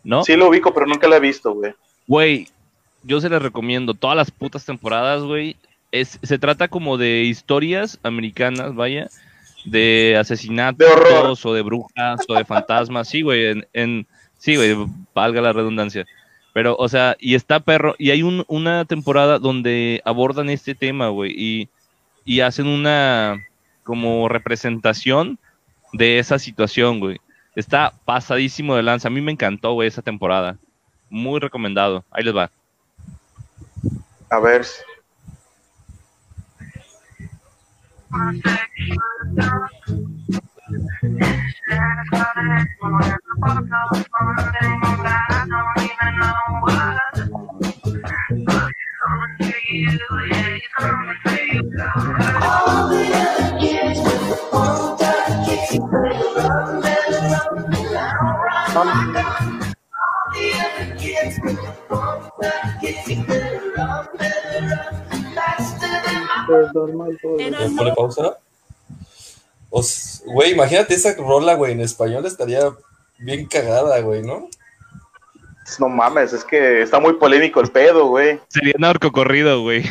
¿No? Sí lo ubico, pero nunca la he visto, güey. Güey, yo se les recomiendo todas las putas temporadas, güey. Es, se trata como de historias americanas, vaya, de asesinatos o de brujas o de fantasmas. Sí, güey, en, en, sí, güey, valga la redundancia. Pero, o sea, y está perro. Y hay un, una temporada donde abordan este tema, güey. Y y hacen una como representación de esa situación, güey. Está pasadísimo de lanza. A mí me encantó, güey, esa temporada. Muy recomendado. Ahí les va. A ver. ¿Pone pausa? Güey, imagínate esa rola, güey, en español estaría bien cagada, güey, ¿no? No mames, es que está muy polémico el pedo, güey. Sería narco corrido, güey.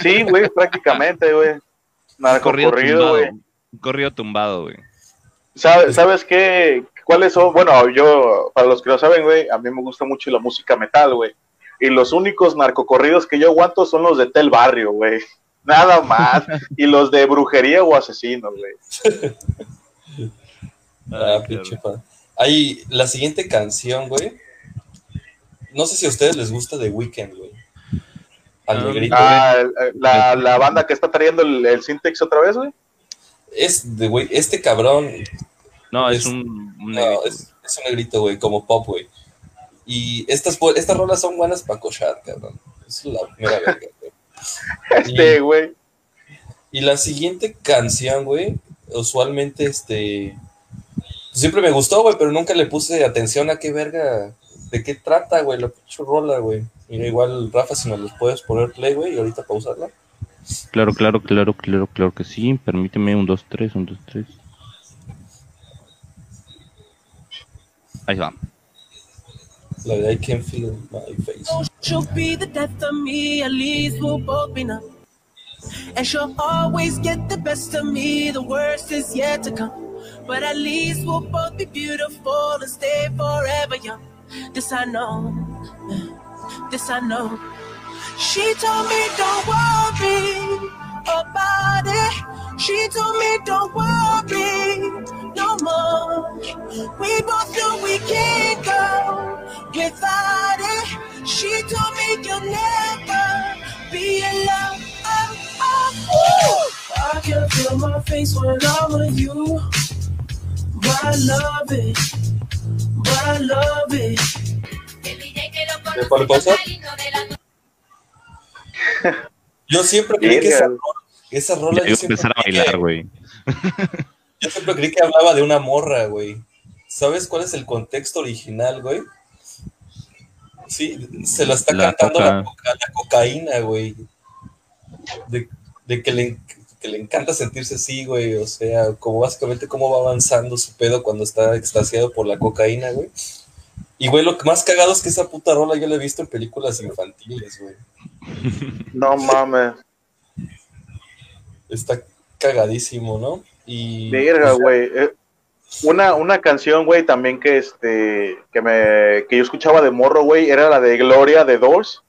Sí, güey, prácticamente, güey. Narco corrido, güey. Un corrido tumbado, güey. ¿Sabes, ¿Sabes qué? ¿Cuáles son? Bueno, yo, para los que lo saben, güey, a mí me gusta mucho la música metal, güey. Y los únicos narcocorridos que yo aguanto son los de Tel Barrio, güey. Nada más. y los de brujería o asesino, güey. ah, pinche Hay la siguiente canción, güey no sé si a ustedes les gusta The Weeknd, güey. Al negrito. Ah, la, la, banda que está trayendo el, el Syntex otra vez, güey. Es de, güey, este cabrón. No, es, un, negrito. es, un negrito, güey, como pop, güey. Y estas, estas rolas son buenas para cochar, cabrón. Es la primera verga, güey. Este, güey. Y, la siguiente canción, güey, usualmente, este. Siempre me gustó, güey, pero nunca le puse atención a qué verga de qué trata, güey, la pinche rola, güey. Mira, igual, Rafa, si me los puedes poner play, güey, y ahorita pausarla. Claro, claro, claro, claro, claro que sí. Permíteme un, dos, tres, un, dos, tres. Ahí va. La verdad, I can feel my face. She'll be the death of me, at least we'll both be numb. And she'll always get the best of me, the worst is yet to come. But at least we'll both be beautiful and stay forever young. This I know. this I know. She told me don't worry about it. She told me don't worry no more. We both know we can't go without it. She told me you'll never be alone. Oh, oh, I can feel my face when I'm with you. But I love it. But I love it. ¿Me pone pausa? Yo siempre creí que esa, esa rola. Yo empezar a bailar, güey. Yo siempre creí que hablaba de una morra, güey. ¿Sabes cuál es el contexto original, güey? Sí, se la está cantando La, coca, la, cocaína, güey. De, de que, le, que, le, encanta sentirse así, güey. O sea, como básicamente cómo va avanzando su pedo cuando está extasiado por la cocaína, güey. Y, güey, lo que más cagado es que esa puta rola yo la he visto en películas infantiles, güey. No mames. Está cagadísimo, ¿no? Y. Verga, güey. Eh, una, una canción, güey, también que este. Que me. Que yo escuchaba de morro, güey, era la de Gloria de Doors.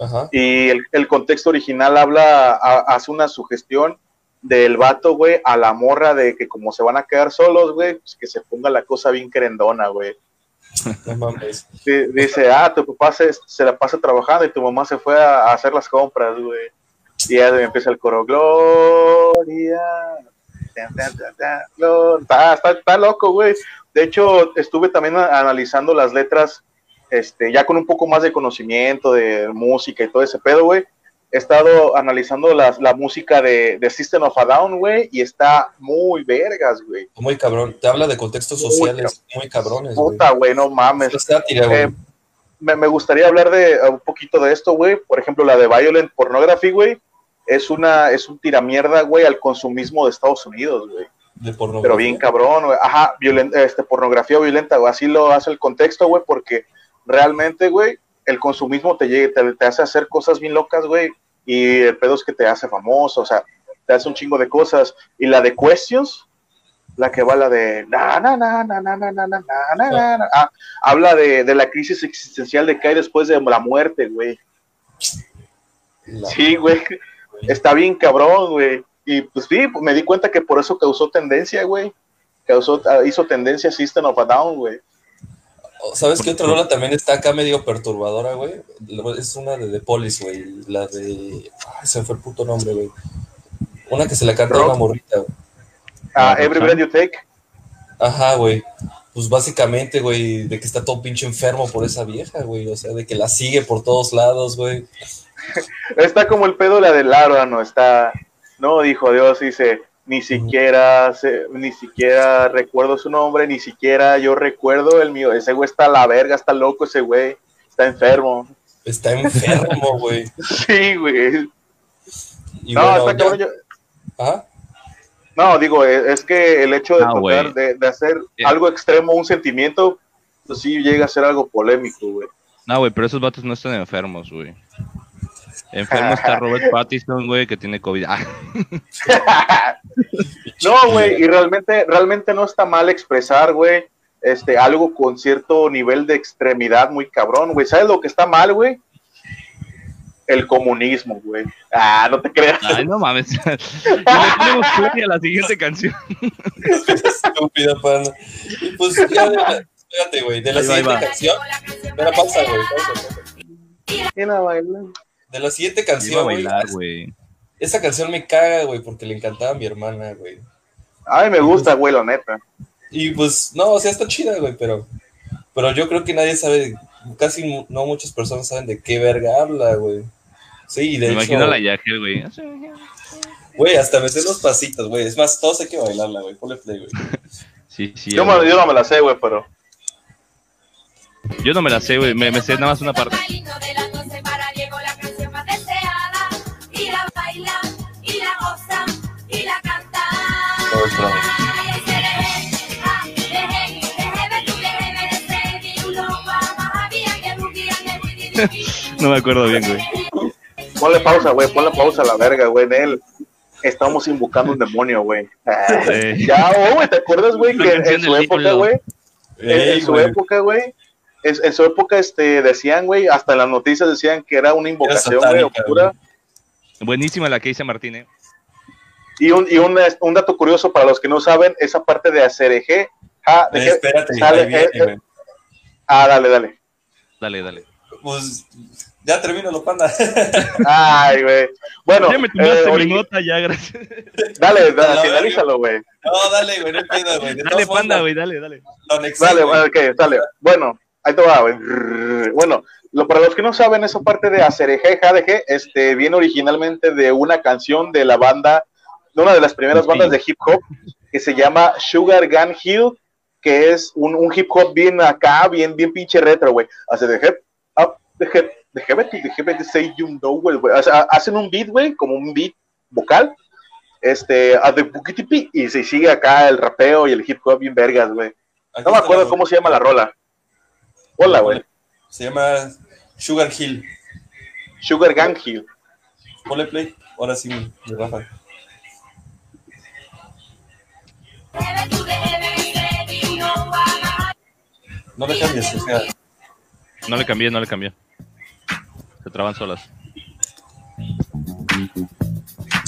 Ajá. Y el, el, contexto original habla. A, hace una sugestión del vato, güey, a la morra de que como se van a quedar solos, güey, pues que se ponga la cosa bien querendona, güey. Dice, ah, tu papá se, se, la pasa trabajando y tu mamá se fue a, a hacer las compras, güey. Y ya empieza el coro, Gloria. Está, está, está loco, güey. De hecho, estuve también analizando las letras, este, ya con un poco más de conocimiento de música y todo ese pedo, güey. He estado analizando las, la música de, de, System of a Down, güey, y está muy vergas, güey. Muy cabrón. Te habla de contextos sociales muy, muy cabrones, Puta, güey, no mames. Eh, me, me, gustaría hablar de un poquito de esto, güey. Por ejemplo, la de Violent Pornography, güey es una es un tiramierda, güey, al consumismo de Estados Unidos, güey. Pero bien cabrón, güey. Ajá, este, pornografía violenta, güey. Así lo hace el contexto, güey, porque realmente, güey, el consumismo te, te, te, hace hacer cosas bien locas, güey. Y el pedo es que te hace famoso, o sea, te hace un chingo de cosas. Y la de Questions, la que va la de na, na, na, na, na, na, na, na, na, na, ah, habla de, de, la crisis existencial de que hay después de la muerte, güey. Sí, güey está bien cabrón, güey. Y pues sí, me di cuenta que por eso causó tendencia, güey. Causó, ah, hizo tendencia System of a Down, güey. ¿Sabes qué otra rola también está acá medio perturbadora, güey? Es una de The Police, güey. La de. Ay, se fue el puto nombre, güey. Una que se la canta a una morrita, güey. Ah, Every Breath You Take. Ajá, güey. Pues básicamente, güey, de que está todo pinche enfermo por esa vieja, güey. O sea, de que la sigue por todos lados, güey. está como el pedo la del no está, no, dijo Dios, dice, ni siquiera, ni siquiera recuerdo su nombre, ni siquiera yo recuerdo el mío, ese güey está a la verga, está loco ese güey, está enfermo. Está enfermo, güey. sí, güey. no, está cabrón, yo... ¿Ah? No, digo, e, es que el hecho de, ah, de, hacer eh. algo extremo, un sentimiento, pues sí llega a ser algo polémico, güey. No, güey, pero esos vatos no están enfermos, güey. Enfermo está Robert Pattinson, güey, que tiene COVID. Ah. no, güey, y realmente, realmente no está mal expresar, güey, este, algo con cierto nivel de extremidad muy cabrón, güey. ¿Sabes lo que está mal, güey? El comunismo, güey. Ah, no te creas. Ay, no mames. y le ponemos a la siguiente canción. Estúpida, pana. Y pues ya, espérate, güey, de la siguiente canción. Espera, pausa, güey, pausa. ¿Quién la baila? De la siguiente canción, güey. Esa canción me caga, güey, porque le encantaba a mi hermana, güey. A mí me gusta, güey, la neta. Y pues, no, o sea, está chida, güey, pero, pero yo creo que nadie sabe, casi no muchas personas saben de qué verga habla, güey. Sí, de me hecho. imagino la Yaje, güey. Güey, hasta me sé los pasitos, güey. Es más, todos hay que bailarla, güey. Ponle play, güey. sí, sí. Yo, me, yo, no me la sé, güey, pero. Yo no me la sé, güey. Me, me sé nada más una parte. No me acuerdo bien, güey. Ponle pausa, güey, ponle pausa a la verga, güey, de él. Estamos invocando un demonio, güey. Ya, oh, güey, ¿te acuerdas, güey, que en, su época, güey? En, su época, güey, en su época este, decían, güey, hasta en las noticias decían que era una invocación, güey, oscura. Buenísima la que dice Martín, ¿eh? Y, un, y un, un, dato curioso para los que no saben, esa parte de ACRG. Ah, de espérate, eh, eh, ah, dale, dale. Dale, dale. Pues ya termino lo panda. Ay, güey. Bueno, ya me eh, mi nota, ya, gracias. Dale, dale, finalízalo, güey. No, dale, güey, no pido, güey. Dale, panda, güey, dale, dale. Dale, bueno, ok, dale. Bueno, ahí te va, güey. Bueno, lo, para los que no saben, esa parte de Acereje JDG este, viene originalmente de una canción de la banda de una de las primeras bandas de hip hop que se llama Sugar Gun Hill, que es un, un hip hop bien acá, bien, bien pinche retro, güey. Hace de up, de de hip, de say you know, güey. O sea, hacen un beat, güey, como un beat vocal, este, a de y se sigue acá el rapeo y el hip hop bien vergas, güey. No me acuerdo cómo se llama la rola. Hola, güey. Se llama Sugar Hill. Sugar Gun Hill. Ponle play. Ahora sí, me baja. No le cambies, o sea. No le cambié, no le cambié. Se traban solas.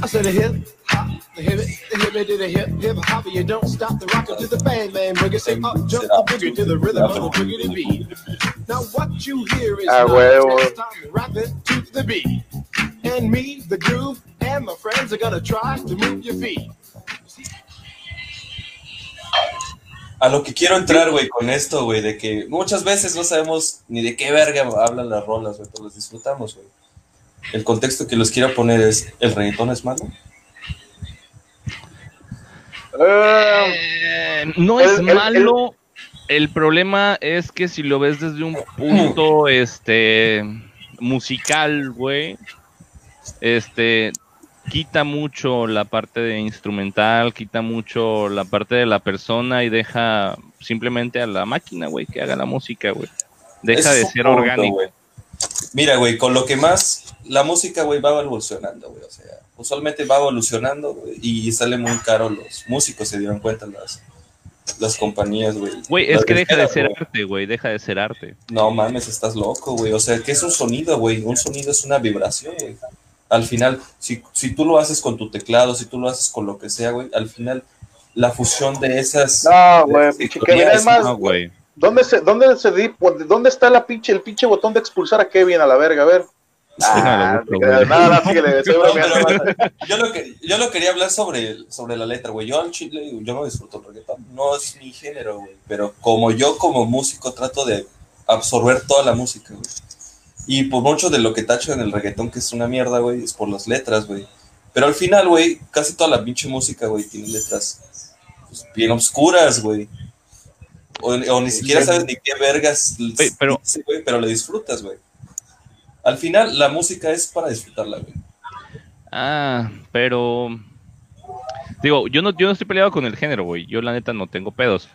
I said a hip hop, the hip the hip to the hip hip hop, you don't stop the rocker to the bang bang boogie, say up jump the boogie to the rhythm of the boogie to beat. Now what you hear is ah, time rapping to the beat, and me, the groove, and my friends are gonna try to move your feet. A lo que quiero entrar, güey, con esto, güey, de que muchas veces no sabemos ni de qué verga hablan las rolas, güey, pero las disfrutamos, güey. El contexto que los quiero poner es, ¿el reggaetón es malo? Eh, no es malo. El, problema es que si lo ves desde un punto, este, musical, güey, este, quita mucho la parte de instrumental, quita mucho la parte de la persona y deja simplemente a la máquina, güey, que haga la música, güey. Deja de ser orgánico. Mira, güey, con lo que más la música, güey, va evolucionando, güey. O sea, usualmente va evolucionando, güey, y sale muy caro los músicos, se dieron cuenta las, las compañías, güey. Güey, es que deja de ser arte, güey, deja de ser arte. No mames, estás loco, güey. O sea, ¿qué es un sonido, güey? Un sonido es una vibración, güey al final, si, si tú lo haces con tu teclado, si tú lo haces con lo que sea, güey, al final la fusión de esas. No, güey, es más, no, güey. ¿Dónde se, dónde se dónde está la pinche, el pinche botón de expulsar a Kevin a la verga? A ver. Ah, nada, síguele, yo, lo que, yo lo quería hablar sobre, sobre la letra, güey. Yo al chile, yo no disfruto el reggaetón, no es mi género, güey. Pero como yo, como músico, trato de absorber toda la música, güey. Y por mucho de lo que tacho en el reggaetón, que es una mierda, güey, es por las letras, güey. Pero al final, güey, casi toda la pinche música, güey, tiene letras pues, bien oscuras, güey. O, ni siquiera sabes ni qué vergas, pero, pero le disfrutas, güey. Al final, la música es para disfrutarla, güey. Ah, pero. Digo, yo no, yo no estoy peleado con el género, güey. Yo, la neta, no tengo pedos.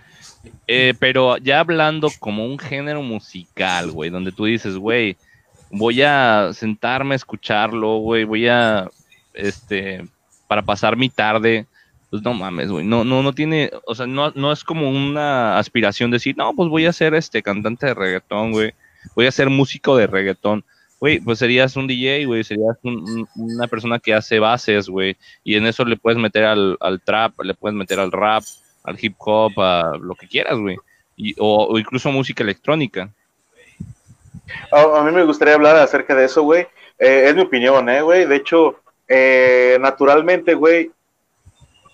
Eh, pero ya hablando como un género musical, güey, donde tú dices, güey, voy a sentarme a escucharlo, güey, voy a, este, para pasar mi tarde, pues no mames, güey, no, no, no tiene, o sea, no, no es como una aspiración decir, no, pues voy a ser este cantante de reggaetón, güey, voy a ser músico de reggaetón. Güey, pues serías un DJ, güey, serías una persona que hace bases, güey, y en eso le puedes meter al, al trap, le puedes meter al rap, al hip hop, a lo que quieras, güey, o incluso música electrónica. A, mí me gustaría hablar acerca de eso, güey. Eh, es mi opinión, ¿eh, güey? De hecho, eh, naturalmente, güey,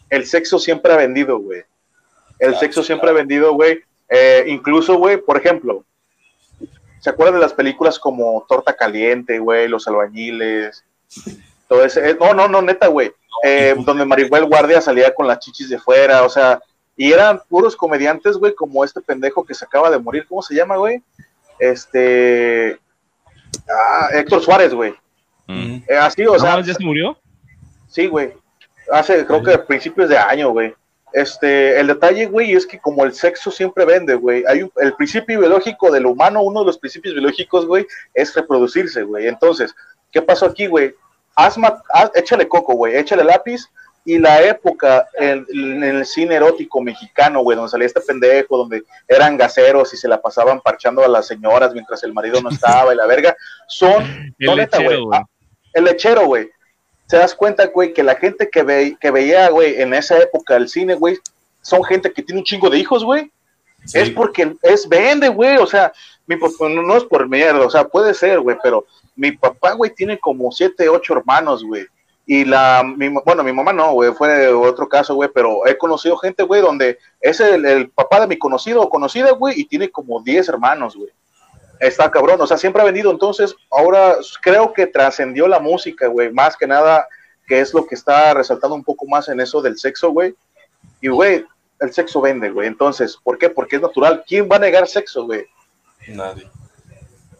el sexo siempre ha vendido, güey. El sexo siempre ha vendido, güey. Eh, incluso, güey, por ejemplo, ¿se acuerdan de las películas como Torta Caliente, güey, Los Albañiles? Todo ese. no, no, no, neta, güey. donde Maribel Guardia salía con las chichis de fuera, o sea, y eran puros comediantes, güey, como este pendejo que se acaba de morir. ¿Cómo se llama, güey? Este. Ah, Héctor Suárez, güey. Mm. Eh, así, o sea. ¿Ya se murió? Sí, güey. Hace, creo que a principios de año, güey. Este, el detalle, güey, es que como el sexo siempre vende, güey, hay el principio biológico del humano, uno de los principios biológicos, güey, es reproducirse, güey. Entonces, ¿qué pasó aquí, güey? Haz, échale coco, güey, échale lápiz, y la época en, el cine erótico mexicano, güey, donde salía este pendejo, donde eran gaseros y se la pasaban parchando a las señoras mientras el marido no estaba y la verga, son... el, lechero, güey. Ah, el lechero, güey. Te das cuenta, güey, que la gente que, ve, que veía, güey, en esa época el cine, güey, son gente que tiene un chingo de hijos, güey. Es porque es vende, güey, o sea, mi, no es por mierda, o sea, puede ser, güey, pero mi papá, güey, tiene como siete, ocho hermanos, güey. Y la, mi, bueno, mi mamá no, güey, fue otro caso, güey, pero he conocido gente, güey, donde es el, papá de mi conocido o conocida, güey, y tiene como diez hermanos, güey. Está cabrón, o sea, siempre ha venido, entonces, ahora creo que trascendió la música, güey, más que nada, que es lo que está resaltando un poco más en eso del sexo, güey. Y, güey, el sexo vende, güey. Entonces, ¿por qué? Porque es natural. ¿Quién va a negar sexo, güey? Nadie.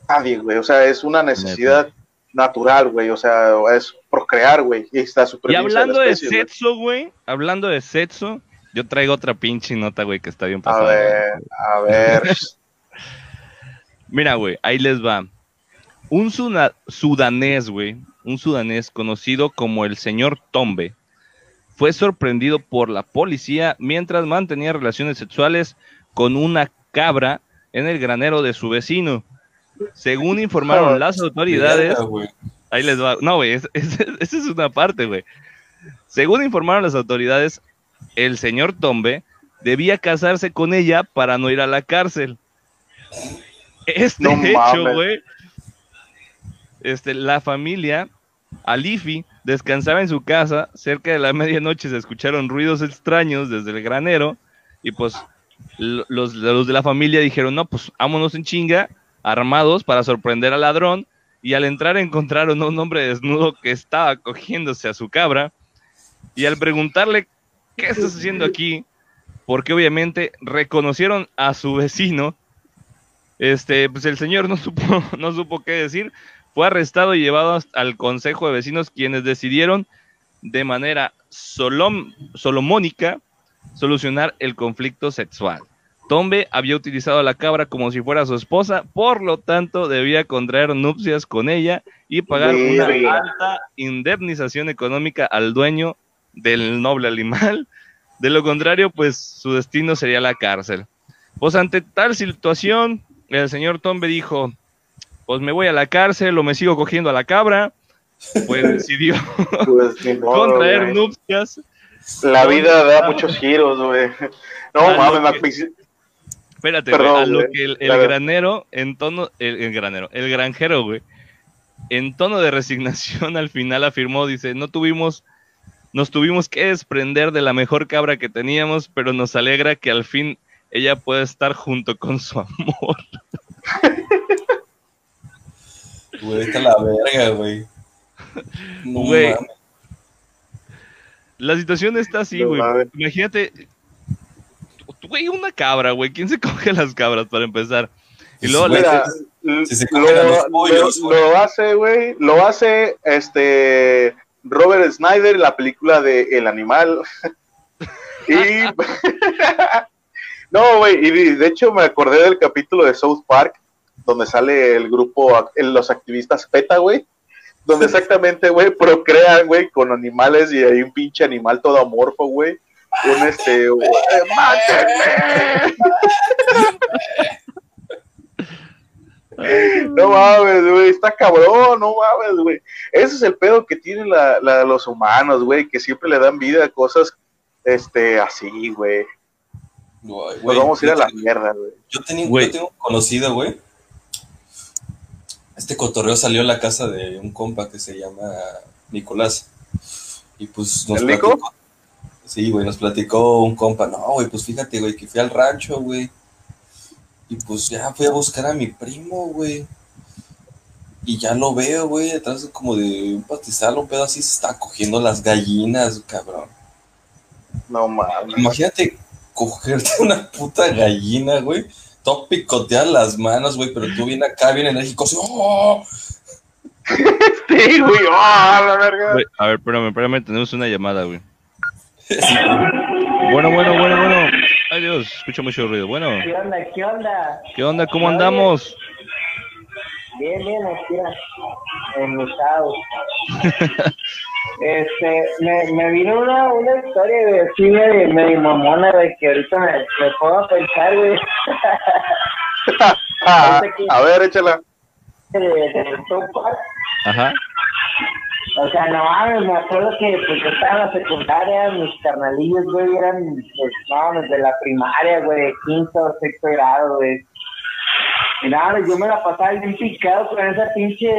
Nadie, güey. O sea, es una necesidad natural, güey. O sea, es procrear, güey. Y está Y hablando de, sexo, güey. Hablando de sexo, yo traigo otra pinche nota, güey, que está bien pasada. A ver, a ver. Mira, güey, ahí les va. Un sudanés, güey, un sudanés conocido como el señor Tombe, fue sorprendido por la policía mientras mantenía relaciones sexuales con una cabra en el granero de su vecino. Según informaron las autoridades, ahí les va, no, güey, esa es una parte, güey. Según informaron las autoridades, el señor Tombe debía casarse con ella para no ir a la cárcel. Este hecho, güey, este, la familia Alifi descansaba en su casa, cerca de la medianoche se escucharon ruidos extraños desde el granero y pues los, los de la familia dijeron, no, pues vámonos en chinga, armados para sorprender al ladrón y al entrar encontraron a un hombre desnudo que estaba cogiéndose a su cabra y al preguntarle, ¿qué estás haciendo aquí? Porque obviamente reconocieron a su vecino, este, pues el señor no supo, no supo qué decir, fue arrestado y llevado al Consejo de Vecinos, quienes decidieron de manera solomónica solucionar el conflicto sexual. Tombe había utilizado a la cabra como si fuera su esposa, por lo tanto debía contraer nupcias con ella y pagar una alta indemnización económica al dueño del noble animal. De lo contrario, pues su destino sería la cárcel. Pues ante tal situación, el señor Tombe dijo, pues me voy a la cárcel o me sigo cogiendo a la cabra. Pues decidió pues, contraer nupcias. La vida da muchos giros, güey. No mames, Espérate, a lo que el, granero, en tono, el, granero, el granjero, güey, en tono de resignación al final afirmó, dice, no tuvimos, nos tuvimos que desprender de la mejor cabra que teníamos, pero nos alegra que al fin ella pueda estar junto con su amor. Güey, está la verga, güey. güey. La situación está así, güey. Imagínate, güey, una cabra, güey. ¿Quién se coge las cabras para empezar? Y luego lo, hace, güey, lo hace este Robert Snyder en la película de El Animal. y no, güey, y de hecho me acordé del capítulo de South Park donde sale el grupo, los activistas PETA, güey, donde exactamente, güey, procrean, güey, con animales y hay un pinche animal todo amorfo, güey. Un este, ¡mátenme! no mames, güey, está cabrón, no mames, güey. Ese es el pedo que tienen la, los humanos, güey, que siempre le dan vida a cosas, este, así, güey. Pues vamos a ir a la mierda, güey. Yo, tenía, yo tengo un conocido, güey, este cotorreo salió a la casa de un compa que se llama Nicolás. Y pues nos platicó. Sí, güey, nos platicó un compa. No, güey, pues fíjate, güey, que fui al rancho, güey. Y pues ya fui a buscar a mi primo, güey. Y ya lo veo, güey, detrás como de un pastizal, un pedo así, se está cogiendo las gallinas, cabrón. No mames. Imagínate cogerte una puta gallina, güey todo picotear las manos, güey, pero tú vienes acá, bien enérgico, así, ¡oh! sí, güey, ¡oh, la verga! a ver, espérame, espérame, tenemos una llamada, güey. Bueno, bueno, bueno, bueno. Ay, Dios, escucha mucho ruido. Bueno. ¿Qué onda, qué onda? ¿Qué onda, cómo andamos? Bien, bien, aquí en mi Este, me, me vino una, una historia de cine medio mamona, de que ahorita me, me puedo pensar, güey. a ver, échala. De, de Ajá. O sea, no mames, me acuerdo que pues yo estaba en la secundaria, mis carnalillos, güey, eran, pues, no, desde la primaria, güey, quinto o sexto grado, güey. Y nada, yo me la pasaba bien picado con esa pinche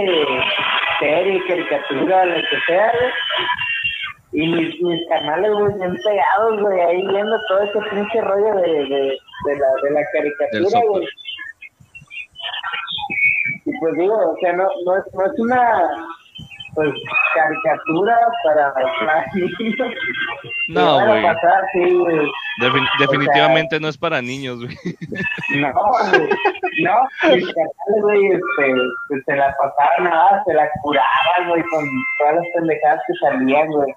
serie, caricatura, lo que sea, güey. Y mis, mis canales, güey, bien pegados, güey, ahí viendo todo ese pinche rollo de, de, de, la, de la caricatura, güey. Y pues digo, o sea, no, no, es, no es una pues caricatura para, niños. No, güey. definitivamente no es para niños, güey. No, güey. No, mis canales, güey, este, pues, se la pasaban nada, se la curaban, güey, con todas las pendejadas que salían, güey.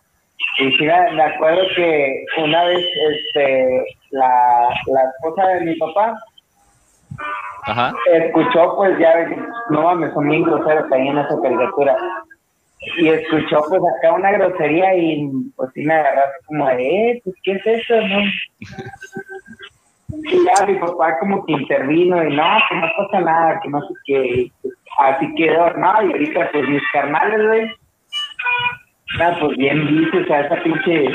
Y sí, me acuerdo que una vez, este, la, la esposa de mi papá, Ajá. escuchó, pues ya, no mames, son bien groseros ahí en esa caricatura y escuchó pues acá una grosería y pues sí me agarraste como de, eh, pues qué es eso, ¿no? y ya mi papá como que intervino y no, que no pasa nada, que no sé qué, así quedó, no, y ahorita pues mis carnales, güey, ah, pues bien viste, o sea, esa pinche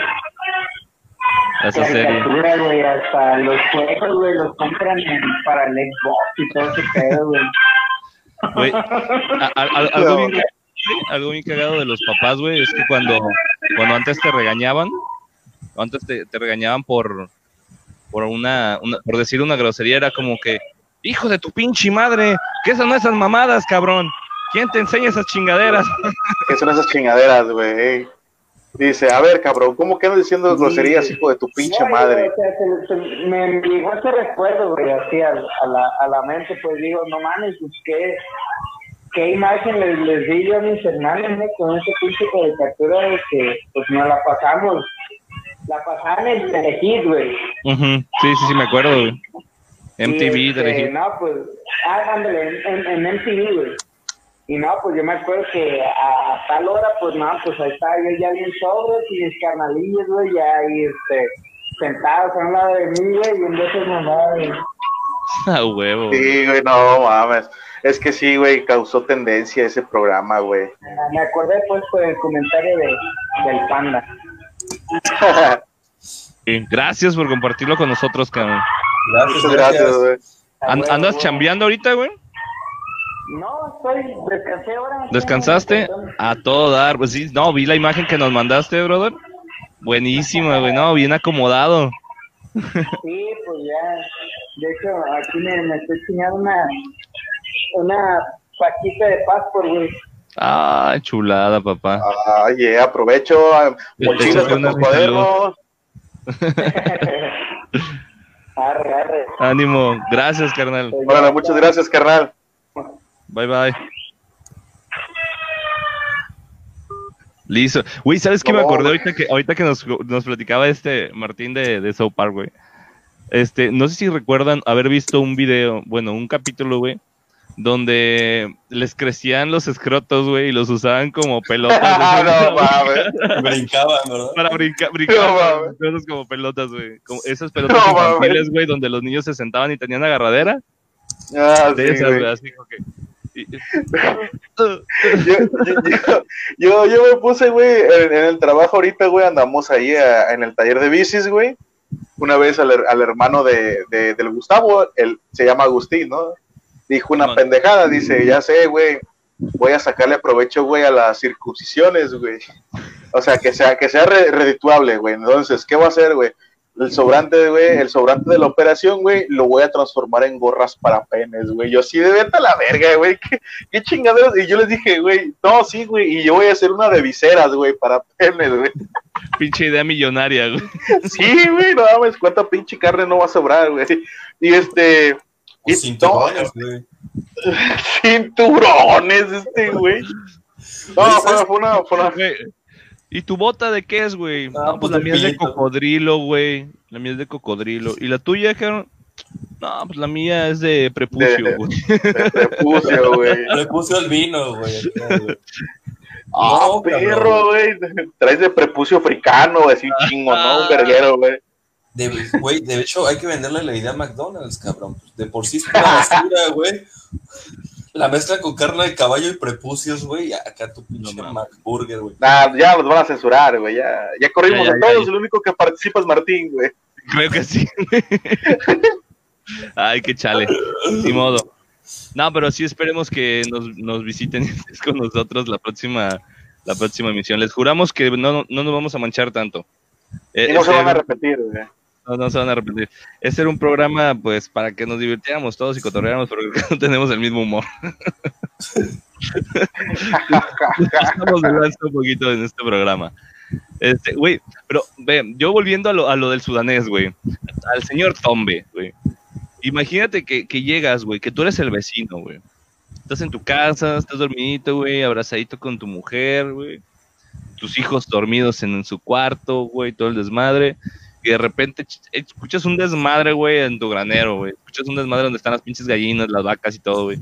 esa caricatura, güey, hasta los juegos, güey, los compran para el Xbox y todo ese pedo, güey. Güey, algo bien algo bien cagado de los papás, güey, es que cuando, cuando antes te regañaban, antes te, regañaban por, por una, por decir una grosería, era como que, hijo de tu pinche madre, ¿qué son esas mamadas, cabrón? ¿Quién te enseña esas chingaderas? ¿Qué son esas chingaderas, güey? Dice, a ver, cabrón, ¿cómo quedas diciendo groserías, hijo de tu pinche madre? me llegó ese recuerdo, güey, así a, la, a la mente, pues digo, no mames, pues qué, qué imagen les, les di yo a mis hermanos, ¿no? Con ese pinche de captura de que, pues, nos la pasamos. La pasaban en Telehit, güey. Sí, sí, sí, me acuerdo, güey. MTV, y, este, No, pues, ah, ándale, en, en, MTV, güey. Y no, pues yo me acuerdo que a, tal hora, pues no, pues ahí estaba yo ya bien sobres y mis carnalillos, güey, ya ahí, este, sentados a un lado de mí, güey, y en veces mamá, güey. Ah, huevo. Sí, güey, no mames. Es que sí, güey, causó tendencia ese programa, güey. Me acordé pues por el comentario de, del panda. gracias por compartirlo con nosotros, cabrón. Gracias, gracias, güey. ¿Andas chambeando ahorita, güey? No, estoy, descansé ahora. ¿Descansaste? A todo dar. Pues sí, no, vi la imagen que nos mandaste, brother. Buenísima, güey, no, bien acomodado. Sí, pues ya. De hecho, aquí me, me estoy enseñando una, una paquita de por güey. Ah, chulada, papá. Ay, aprovecho, mochilas con tus cuadernos. arre, arre. Ánimo, gracias, carnal. Bueno, muchas gracias, carnal. Bye, bye. Listo. Güey, ¿sabes qué me acordé ahorita que, ahorita que nos, nos platicaba este Martín de, de South Park, güey? Este, no sé si recuerdan haber visto un video, bueno, un capítulo, güey, donde les crecían los escrotos, güey, y los usaban como pelotas. no, mames. Brincaban, ¿verdad? Para brincar, brincaban como pelotas, güey. Esas pelotas infantiles, güey, donde los niños se sentaban y tenían agarradera. Ah, sí, esas, así como que... yo, yo, me puse, güey, en, el trabajo ahorita, güey, andamos ahí en el taller de bicis, güey. Una vez al, hermano de, de, del Gustavo, él se llama Agustín, ¿no? Dijo una pendejada, dice, ya sé, güey, voy a sacarle provecho, güey, a las circuncisiones, güey. O sea, que sea, que sea redituable, güey. Entonces, ¿qué voy a hacer, güey? El sobrante, güey, el sobrante de la operación, güey, lo voy a transformar en gorras para penes, güey. Yo sí, de vete a la verga, güey. ¿Qué, qué chingaderos. Y yo les dije, güey, no, sí, güey, y yo voy a hacer una de viseras, güey, para penes, güey. Pinche idea millonaria, güey. Sí, güey, no mames, cuánta pinche carne no va a sobrar, güey. Y este, y cinturones, güey. cinturones, este, güey. No, fue, una, fue una... ¿Y tu bota de qué es, güey? Ah, no, pues, pues la mía es de cocodrilo, güey. La mía es de cocodrilo. ¿Y la tuya, Jaron? No, pues la mía es de prepucio, güey. De, prepucio, güey. Prepucio al vino, güey. Ah, perro, güey. Traes de prepucio africano, así un chingo, ¿no? Un verguero, güey. De, güey, de hecho, hay que venderle la idea a McDonald's, cabrón. De por sí es una basura, güey. La mezcla con carne de caballo y prepucios, güey. Acá tu pinche no, McBurger, güey. Nah, ya los van a censurar, güey. Ya, ya corrimos a todos. El único que participa es Martín, güey. Creo que sí. Ay, qué chale. Ni modo. No, pero sí esperemos que nos, nos visiten con nosotros la próxima, la próxima emisión. Les juramos que no, no nos vamos a manchar tanto. Y no se van a repetir, güey. No, no se van a arrepentir. Este era un programa, pues, para que nos divirtiéramos todos y cotorreáramos, pero no tenemos el mismo humor. Estamos hablando un poquito en este programa. Este, güey, pero ve, yo volviendo a lo, a lo del sudanés, güey, al señor Tombe, güey. Imagínate que, que llegas, güey, que tú eres el vecino, güey. Estás en tu casa, estás dormidito, güey, abrazadito con tu mujer, güey. Tus hijos dormidos en, en su cuarto, güey, todo el desmadre y de repente escuchas un desmadre, güey, en tu granero, güey. Escuchas un desmadre donde están las pinches gallinas, las vacas y todo, güey.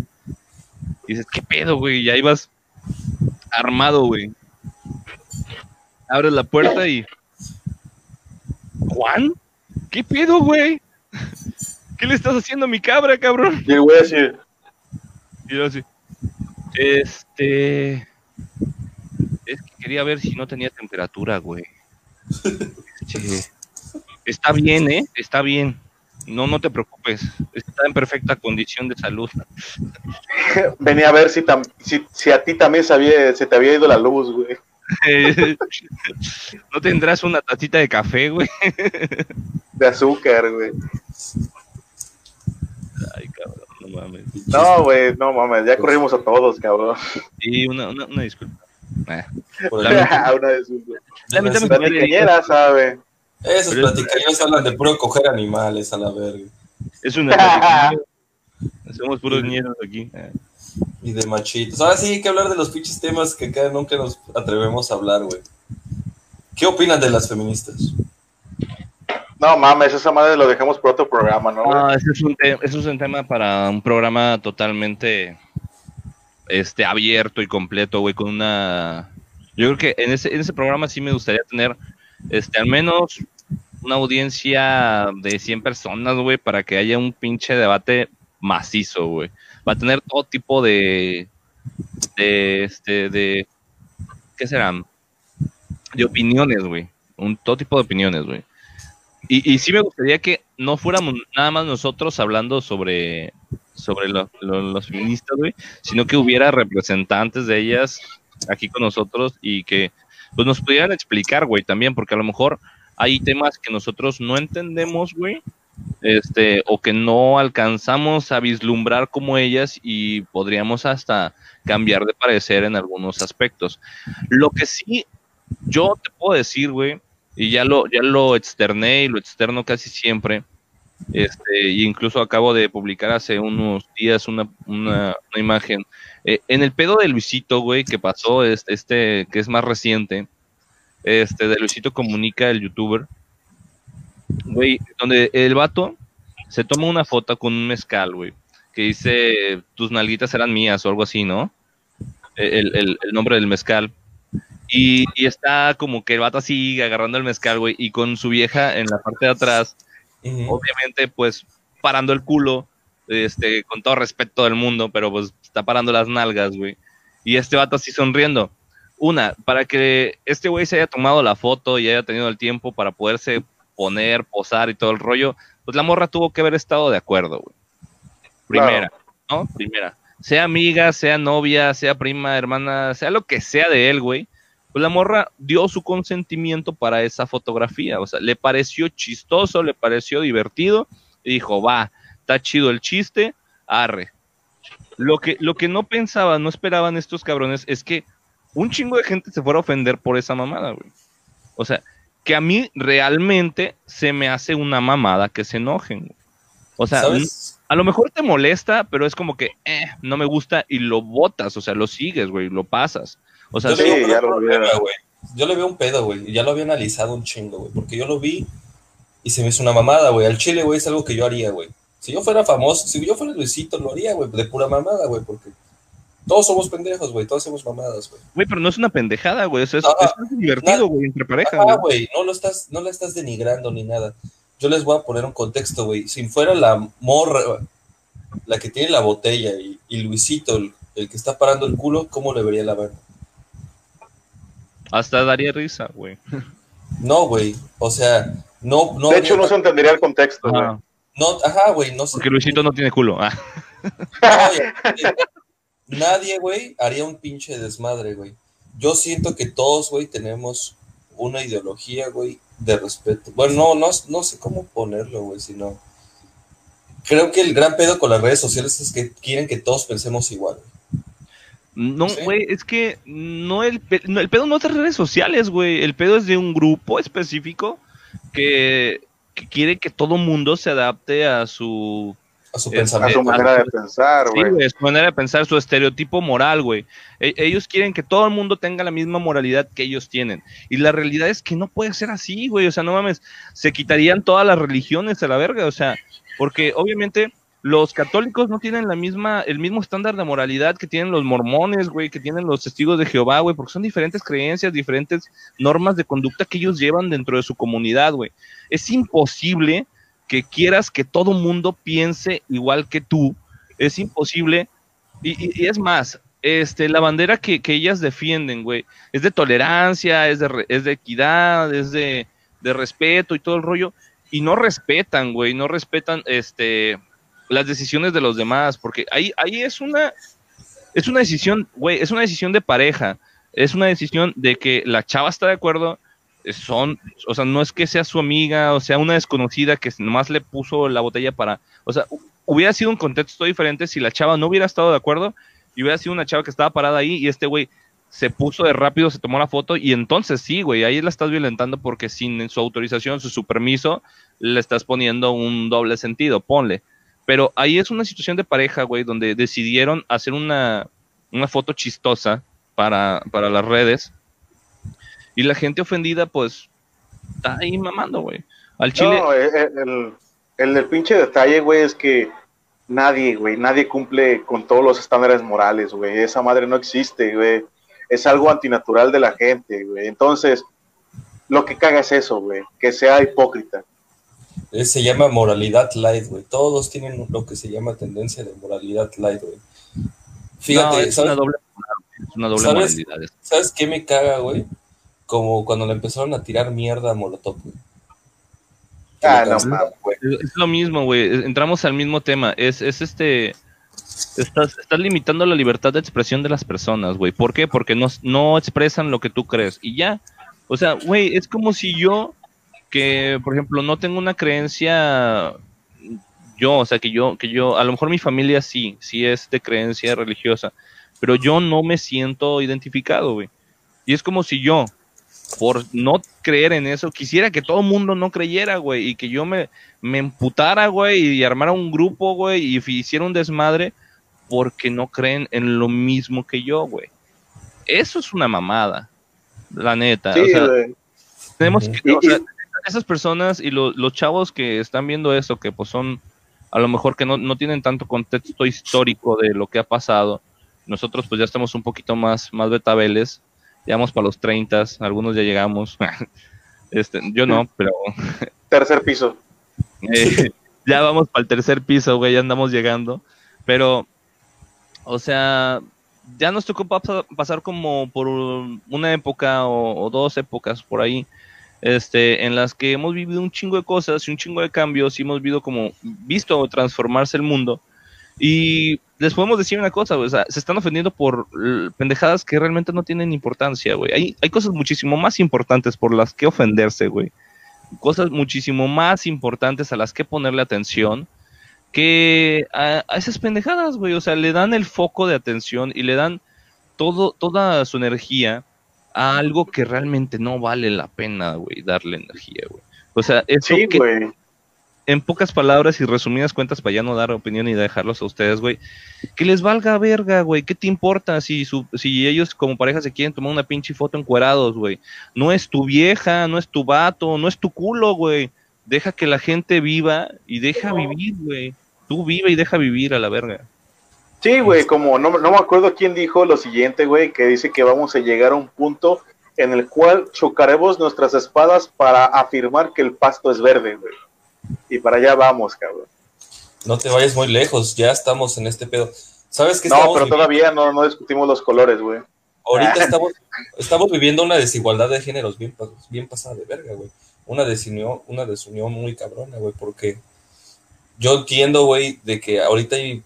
Y dices, ¿qué pedo, güey? Y ahí vas armado, güey. Abres la puerta y. ¿Juan? ¿Qué pedo, güey? ¿Qué le estás haciendo a mi cabra, cabrón? Sí, güey, así. Y yo así. Este. Es que quería ver si no tenía temperatura, güey. Este, Está bien, ¿eh? Está bien. No, no te preocupes. Está en perfecta condición de salud. Venía a ver si, si, a ti también se, había, se te había ido la luz, güey. ¿No tendrás una tacita de café, güey? De azúcar, güey. Ay, cabrón, no mames. No, güey, no mames, ya corrimos a todos, cabrón. Sí, una, una, una disculpa. Eh, una disculpa. La, la, sabe. Esos platicaños hablan de puro coger animales a la verga. Es una Somos puros nietos aquí. Y de machitos. Ahora sí hay que hablar de los pinches temas que acá nunca nos atrevemos a hablar, güey. ¿Qué opinan de las feministas? No mames, esa madre lo dejamos por otro programa, ¿no? No, ese es un, es un tema para un programa totalmente este, abierto y completo, güey, con una... Yo creo que en ese, en ese programa sí me gustaría tener este, al menos una audiencia de 100 personas, güey, para que haya un pinche debate macizo, güey. Va a tener todo tipo de, de, este, de, ¿qué serán? De opiniones, güey. Un todo tipo de opiniones, güey. Y, y sí me gustaría que no fuéramos nada más nosotros hablando sobre, sobre los feministas, güey, sino que hubiera representantes de ellas aquí con nosotros y que pues nos pudieran explicar, güey, también, porque a lo mejor hay temas que nosotros no entendemos, güey, este, o que no alcanzamos a vislumbrar como ellas y podríamos hasta cambiar de parecer en algunos aspectos. Lo que sí, yo te puedo decir, güey, y ya lo, ya lo externé y lo externo casi siempre, este, y incluso acabo de publicar hace unos días una, una imagen eh, en el pedo de Luisito, güey, que pasó, este, este, que es más reciente, este, de Luisito Comunica, el youtuber, güey, donde el vato se toma una foto con un mezcal, güey, que dice, tus nalguitas eran mías o algo así, ¿no? El, el, el nombre del mezcal. Y, y, está como que el vato así agarrando el mezcal, güey, y con su vieja en la parte de atrás, obviamente, pues, parando el culo, este, con todo respeto del mundo, pero pues está parando las nalgas, güey. Y este vato así sonriendo. Una, para que este güey se haya tomado la foto y haya tenido el tiempo para poderse poner, posar y todo el rollo, pues la morra tuvo que haber estado de acuerdo, güey. Primera, ¿no? Primera. Sea amiga, sea novia, sea prima, hermana, sea lo que sea de él, güey. Pues la morra dio su consentimiento para esa fotografía. O sea, le pareció chistoso, le pareció divertido y dijo, va, está chido el chiste, arre. Lo que, lo que no pensaban, no esperaban estos cabrones es que un chingo de gente se fuera a ofender por esa mamada, güey. O sea, que a mí realmente se me hace una mamada que se enojen. O sea, a lo mejor te molesta, pero es como que, eh, no me gusta y lo botas, o sea, lo sigues, güey, lo pasas. O sea, yo, le ya lo güey. yo le veo un pedo, güey, ya lo había analizado un chingo, güey, porque yo lo vi y se me hizo una mamada, güey. Al chile, güey, es algo que yo haría, güey. Si yo fuera famoso, si yo fuera Luisito, lo haría, güey, de pura mamada, güey, porque Todos somos pendejos, güey, todos somos mamadas, güey. Güey, pero no es una pendejada, güey, eso es, divertido, güey, entre pareja. Ah, güey, no lo estás, no la estás denigrando ni nada. Yo les voy a poner un contexto, güey. Si fuera la morra, la que tiene la botella y, Luisito, el, que está parando el culo, ¿cómo le vería la mano? Hasta daría risa, güey. No, güey. O sea, no, no. De hecho, no se entendería el contexto, güey. No, ajá, güey, no sé. Porque Luisito no tiene culo. Ah. nadie, güey, haría un pinche desmadre, güey. Yo siento que todos, güey, tenemos una ideología, güey, de respeto. Bueno, no, no, no sé cómo ponerlo, güey, sino. Creo que el gran pedo con las redes sociales es que quieren que todos pensemos igual. No, güey, es que no el, el pedo no es de redes sociales, güey. El pedo es de un grupo específico que, que quiere que todo mundo se adapte a su a su pensamiento. A su manera de pensar, güey. Sí, su manera de pensar, su estereotipo moral, güey. E, ellos quieren que todo el mundo tenga la misma moralidad que ellos tienen. Y la realidad es que no puede ser así, güey. O sea, no mames, se quitarían todas las religiones a la verga. O sea, porque obviamente los católicos no tienen la misma, el mismo estándar de moralidad que tienen los mormones, güey, que tienen los testigos de Jehová, güey, porque son diferentes creencias, diferentes normas de conducta que ellos llevan dentro de su comunidad, güey. Es imposible que quieras que todo mundo piense igual que tú, es imposible. Y, es más, este, la bandera que, ellas defienden, güey, es de tolerancia, es de, es de equidad, es de, de respeto y todo el rollo. Y no respetan, güey, no respetan este, las decisiones de los demás, porque ahí, ahí es una, es una decisión, güey, es una decisión de pareja, es una decisión de que la chava está de acuerdo, son, o sea, no es que sea su amiga, o sea, una desconocida que nomás le puso la botella para, o sea, hubiera sido un contexto diferente si la chava no hubiera estado de acuerdo y hubiera sido una chava que estaba parada ahí y este güey se puso de rápido, se tomó la foto y entonces sí, güey, ahí la estás violentando porque sin su autorización, su, permiso, le estás poniendo un doble sentido, ponle. Pero ahí es una situación de pareja, güey, donde decidieron hacer una, una foto chistosa para, para las redes y la gente ofendida, pues, está ahí mamando, güey. Al Chile. No, eh, eh, el, el, el, pinche detalle, güey, es que nadie, güey, nadie cumple con todos los estándares morales, güey. Esa madre no existe, güey. Es algo antinatural de la gente, güey. Entonces, lo que caga es eso, güey, que sea hipócrita. Se llama moralidad light, güey. Todos tienen lo que se llama tendencia de moralidad light, güey. Fíjate, es, Una doble, es una doble moralidad. ¿Sabes qué me caga, güey? Como cuando le empezaron a tirar mierda a Molotov, Ah, no, güey. Es lo mismo, güey. Entramos al mismo tema. Es, es este. Estás, estás, limitando la libertad de expresión de las personas, güey. ¿Por qué? Porque no, no expresan lo que tú crees. Y ya. O sea, güey, es como si yo, que por ejemplo, no tengo una creencia. Yo, o sea, que yo, que yo, a lo mejor mi familia sí, sí es de creencia religiosa, pero yo no me siento identificado, güey. Y es como si yo, por no creer en eso, quisiera que todo el mundo no creyera, güey, y que yo me, me emputara, güey, y armara un grupo, güey, y hiciera un desmadre porque no creen en lo mismo que yo, güey. Eso es una mamada, la neta. o sea, tenemos que, o sea, esas personas y los chavos que están viendo esto, que pues son a lo mejor que no, no tienen tanto contexto histórico de lo que ha pasado, nosotros pues ya estamos un poquito más, más betabeles, vamos para los 30, algunos ya llegamos. este, yo no, pero. Tercer piso. Eh, ya vamos para el tercer piso, güey, ya andamos llegando. Pero, o sea, ya nos tocó pasar como por una época o, o, dos épocas por ahí, este, en las que hemos vivido un chingo de cosas y un chingo de cambios y hemos visto como visto transformarse el mundo. Y les podemos decir una cosa, o sea, se están ofendiendo por pendejadas que realmente no tienen importancia, güey. Hay, hay cosas muchísimo más importantes por las que ofenderse, güey. Cosas muchísimo más importantes a las que ponerle atención que a, esas pendejadas, güey. O sea, le dan el foco de atención y le dan todo, toda su energía a algo que realmente no vale la pena, güey, darle energía, güey. O sea, eso sí, que, en pocas palabras y resumidas cuentas, para ya no dar opinión y dejarlos a ustedes, güey, que les valga verga, güey, ¿qué te importa si, su, si ellos como pareja se quieren tomar una pinche foto encuerados, güey? No es tu vieja, no es tu vato, no es tu culo, güey. Deja que la gente viva y deja vivir, güey. Tú vive y deja vivir a la verga. Sí, güey, como no, no me acuerdo quién dijo lo siguiente, güey, que dice que vamos a llegar a un punto en el cual chocaremos nuestras espadas para afirmar que el pasto es verde, güey. Y para allá vamos, cabrón. No te vayas muy lejos, ya estamos en este pedo. ¿Sabes qué No, pero todavía no, no discutimos los colores, güey. Ahorita ah. estamos, estamos viviendo una desigualdad de géneros bien, bien pasada de verga, güey. Una desunión, una desunión muy cabrona, güey, porque yo entiendo, güey, de que ahorita hay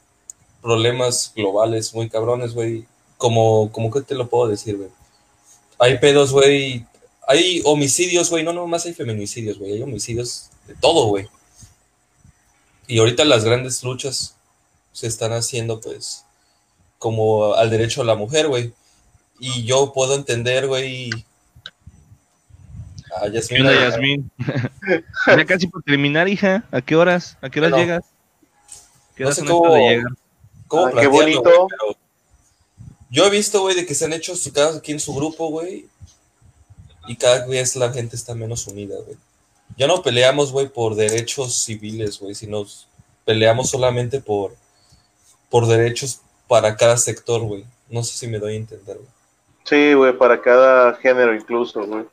problemas globales muy cabrones, güey. Como, como que te lo puedo decir, güey. Hay pedos, güey. Hay homicidios, güey. No, no, más hay feminicidios, güey. Hay homicidios de todo, güey. Y ahorita las grandes luchas se están haciendo, pues, como al derecho a la mujer, güey. Y yo puedo entender, güey. Ah, Yasmin. Yasmin? ya casi por terminar, hija. ¿A qué horas? ¿A qué horas llegas? ¿Qué no sé cómo, cómo qué bonito. yo he visto, güey, de que se han hecho su casa aquí en su grupo, güey. Y cada vez la gente está menos unida, güey. Ya no peleamos, güey, por derechos civiles, güey, sino peleamos solamente por, por derechos para cada sector, güey. No sé si me doy a entender, güey. Sí, güey, para cada género incluso, güey.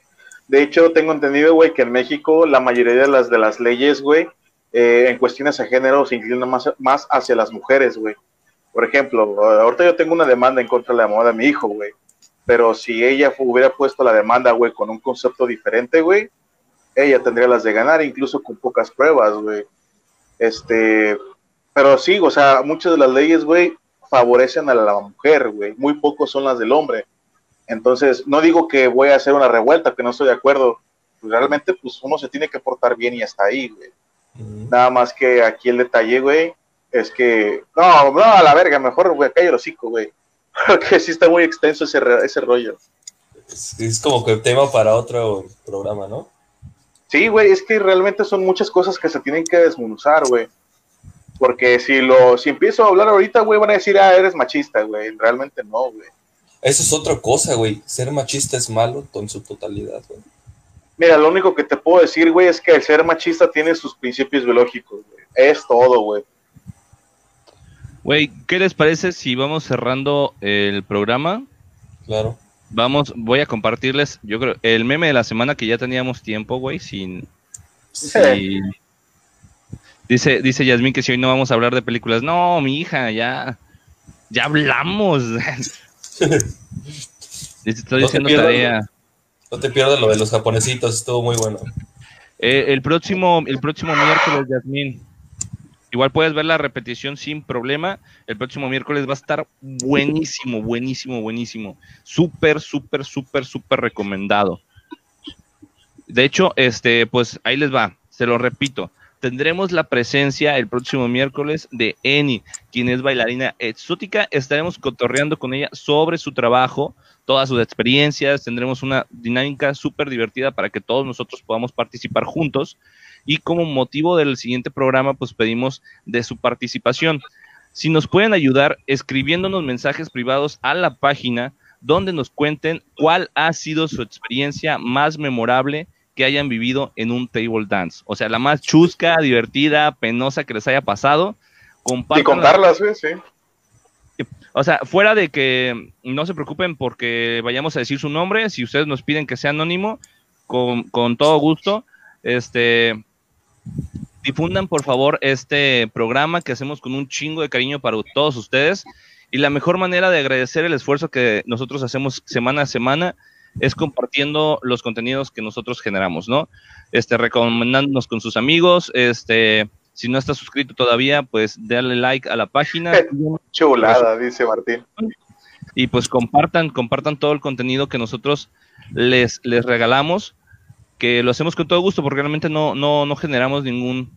De hecho, tengo entendido, güey, que en México la mayoría de las, de las leyes, güey, eh, en cuestiones de género se inclinan más, más hacia las mujeres, güey. Por ejemplo, ahorita yo tengo una demanda en contra de la mamá de mi hijo, güey. Pero si ella hubiera puesto la demanda, güey, con un concepto diferente, güey, ella tendría las de ganar, incluso con pocas pruebas, güey. Este, pero sí, o sea, muchas de las leyes, güey, favorecen a la mujer, güey. Muy pocos son las del hombre. Entonces, no digo que voy a hacer una revuelta, que no estoy de acuerdo. Realmente, pues uno se tiene que portar bien y hasta ahí, güey. Nada más que aquí el detalle, güey, es que, no, no, a la verga, mejor, güey, cae el hocico, güey. Porque sí está muy extenso ese, ese rollo. Es, como que tema para otro programa, ¿no? Sí, güey, es que realmente son muchas cosas que se tienen que desmenuzar, güey. Porque si lo, si empiezo a hablar ahorita, güey, van a decir, ah, eres machista, güey. Realmente no, güey. Eso es otra cosa, güey. Ser machista es malo en su totalidad, güey. Mira, lo único que te puedo decir, güey, es que el ser machista tiene sus principios biológicos, güey. Es todo, güey. Güey, ¿qué les parece si vamos cerrando el programa? Claro. Vamos, voy a compartirles, yo creo, el meme de la semana que ya teníamos tiempo, güey, sin... Dice, dice Yasmin que si hoy no vamos a hablar de películas. No, mi hija, ya, ya hablamos. Estoy diciendo tarea. No te pierdas lo de los japonesitos, estuvo muy bueno. Eh, el, próximo, el próximo miércoles, Yasmin. Igual puedes ver la repetición sin problema. El próximo miércoles va a estar buenísimo, buenísimo, buenísimo. Súper, súper, súper, súper recomendado. De hecho, este, pues ahí les va. Se lo repito tendremos la presencia el próximo miércoles de Eni, quien es bailarina exótica. Estaremos cotorreando con ella sobre su trabajo, todas sus experiencias. Tendremos una dinámica súper divertida para que todos nosotros podamos participar juntos. Y como motivo del siguiente programa, pues pedimos de su participación. Si nos pueden ayudar escribiéndonos mensajes privados a la página donde nos cuenten cuál ha sido su experiencia más memorable que hayan vivido en un table dance. O sea, la más chusca, divertida, penosa que les haya pasado. Y contarlas, sí, sí. O sea, fuera de que no se preocupen porque vayamos a decir su nombre, si ustedes nos piden que sea anónimo, con, con todo gusto, este, difundan por favor este programa que hacemos con un chingo de cariño para todos ustedes. Y la mejor manera de agradecer el esfuerzo que nosotros hacemos semana a semana es compartiendo los contenidos que nosotros generamos, ¿no? Este, recomendándonos con sus amigos, este, si no está suscrito todavía, pues dale like a la página. Chulada, dice Martín. Y pues compartan, compartan todo el contenido que nosotros les, les regalamos, que lo hacemos con todo gusto, porque realmente no, no, no generamos ningún,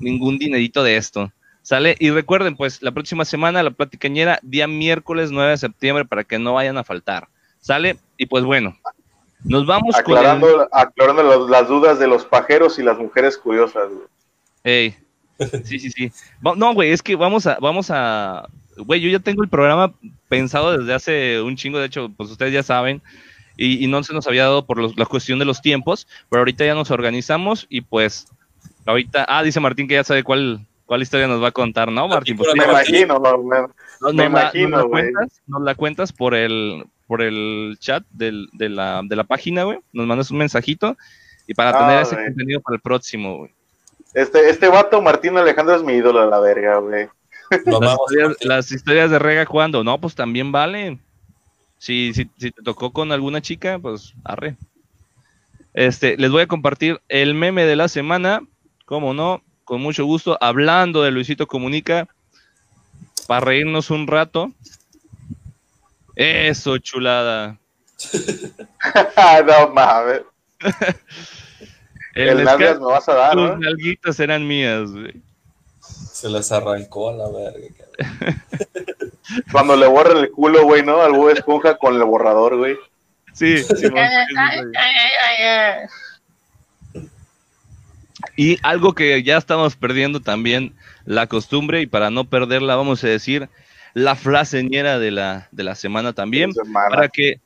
ningún dinerito de esto. ¿Sale? Y recuerden, pues, la próxima semana, la platicañera, día miércoles 9 de septiembre, para que no vayan a faltar. ¿Sale? Y pues bueno, nos vamos aclarando, Aclarando las dudas de los pajeros y las mujeres curiosas. Ey, sí, sí, sí. No, güey, es que vamos a, vamos a, güey, yo ya tengo el programa pensado desde hace un chingo, de hecho, pues ustedes ya saben, y, no se nos había dado por la cuestión de los tiempos, pero ahorita ya nos organizamos y pues, ahorita, ah, dice Martín que ya sabe cuál, ¿Cuál historia nos va a contar, no, Martín? Pues me imagino, no, me, imagino, güey. Nos, la cuentas por el, por el chat del, de, la, de la página, güey. Nos mandas un mensajito y para tener ah, ese contenido para el próximo, güey. Este, este vato, Martín Alejandro, es mi ídolo de la verga, güey. Las, historias, de Rega cuando, no, pues también vale. Si, si, si te tocó con alguna chica, pues arre. Este, les voy a compartir el meme de la semana, como no, con mucho gusto, hablando de Luisito Comunica, para reírnos un rato. Eso, chulada. no mames. El, nalgas me vas a dar, Tus nalguitas eran mías, güey. Se las arrancó a la verga, Cuando le borran el culo, güey, ¿no? Al de Esponja con el borrador, güey. Sí, sí. y algo que ya estamos perdiendo también la costumbre y para no perderla vamos a decir la fraseñera de la, de la semana también, para que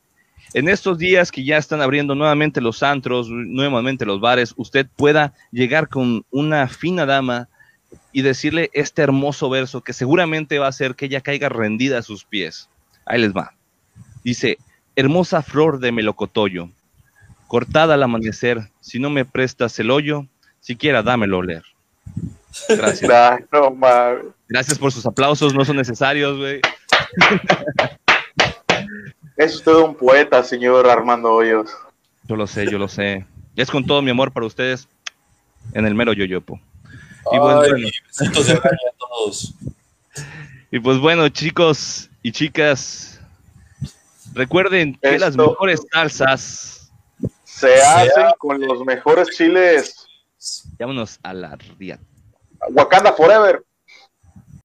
en estos días que ya están abriendo nuevamente los antros, nuevamente los bares, usted pueda llegar con una fina dama y decirle este hermoso verso que seguramente va a hacer que ella caiga rendida a sus pies. Ahí les va. Dice, hermosa flor de melocotoyo, cortada al amanecer, si no me prestas el hoyo, siquiera dámelo oler. Gracias. Gracias por sus aplausos, no son necesarios, güey. Es usted un poeta, señor Armando Hoyos. Yo lo sé, yo lo sé. Es con todo mi amor para ustedes en el mero yoyopo. Y pues, bueno, todos. Y pues bueno, chicos y chicas, recuerden que las mejores salsas se, hacen con los mejores chiles. Vámonos a la ría. Wakanda Forever.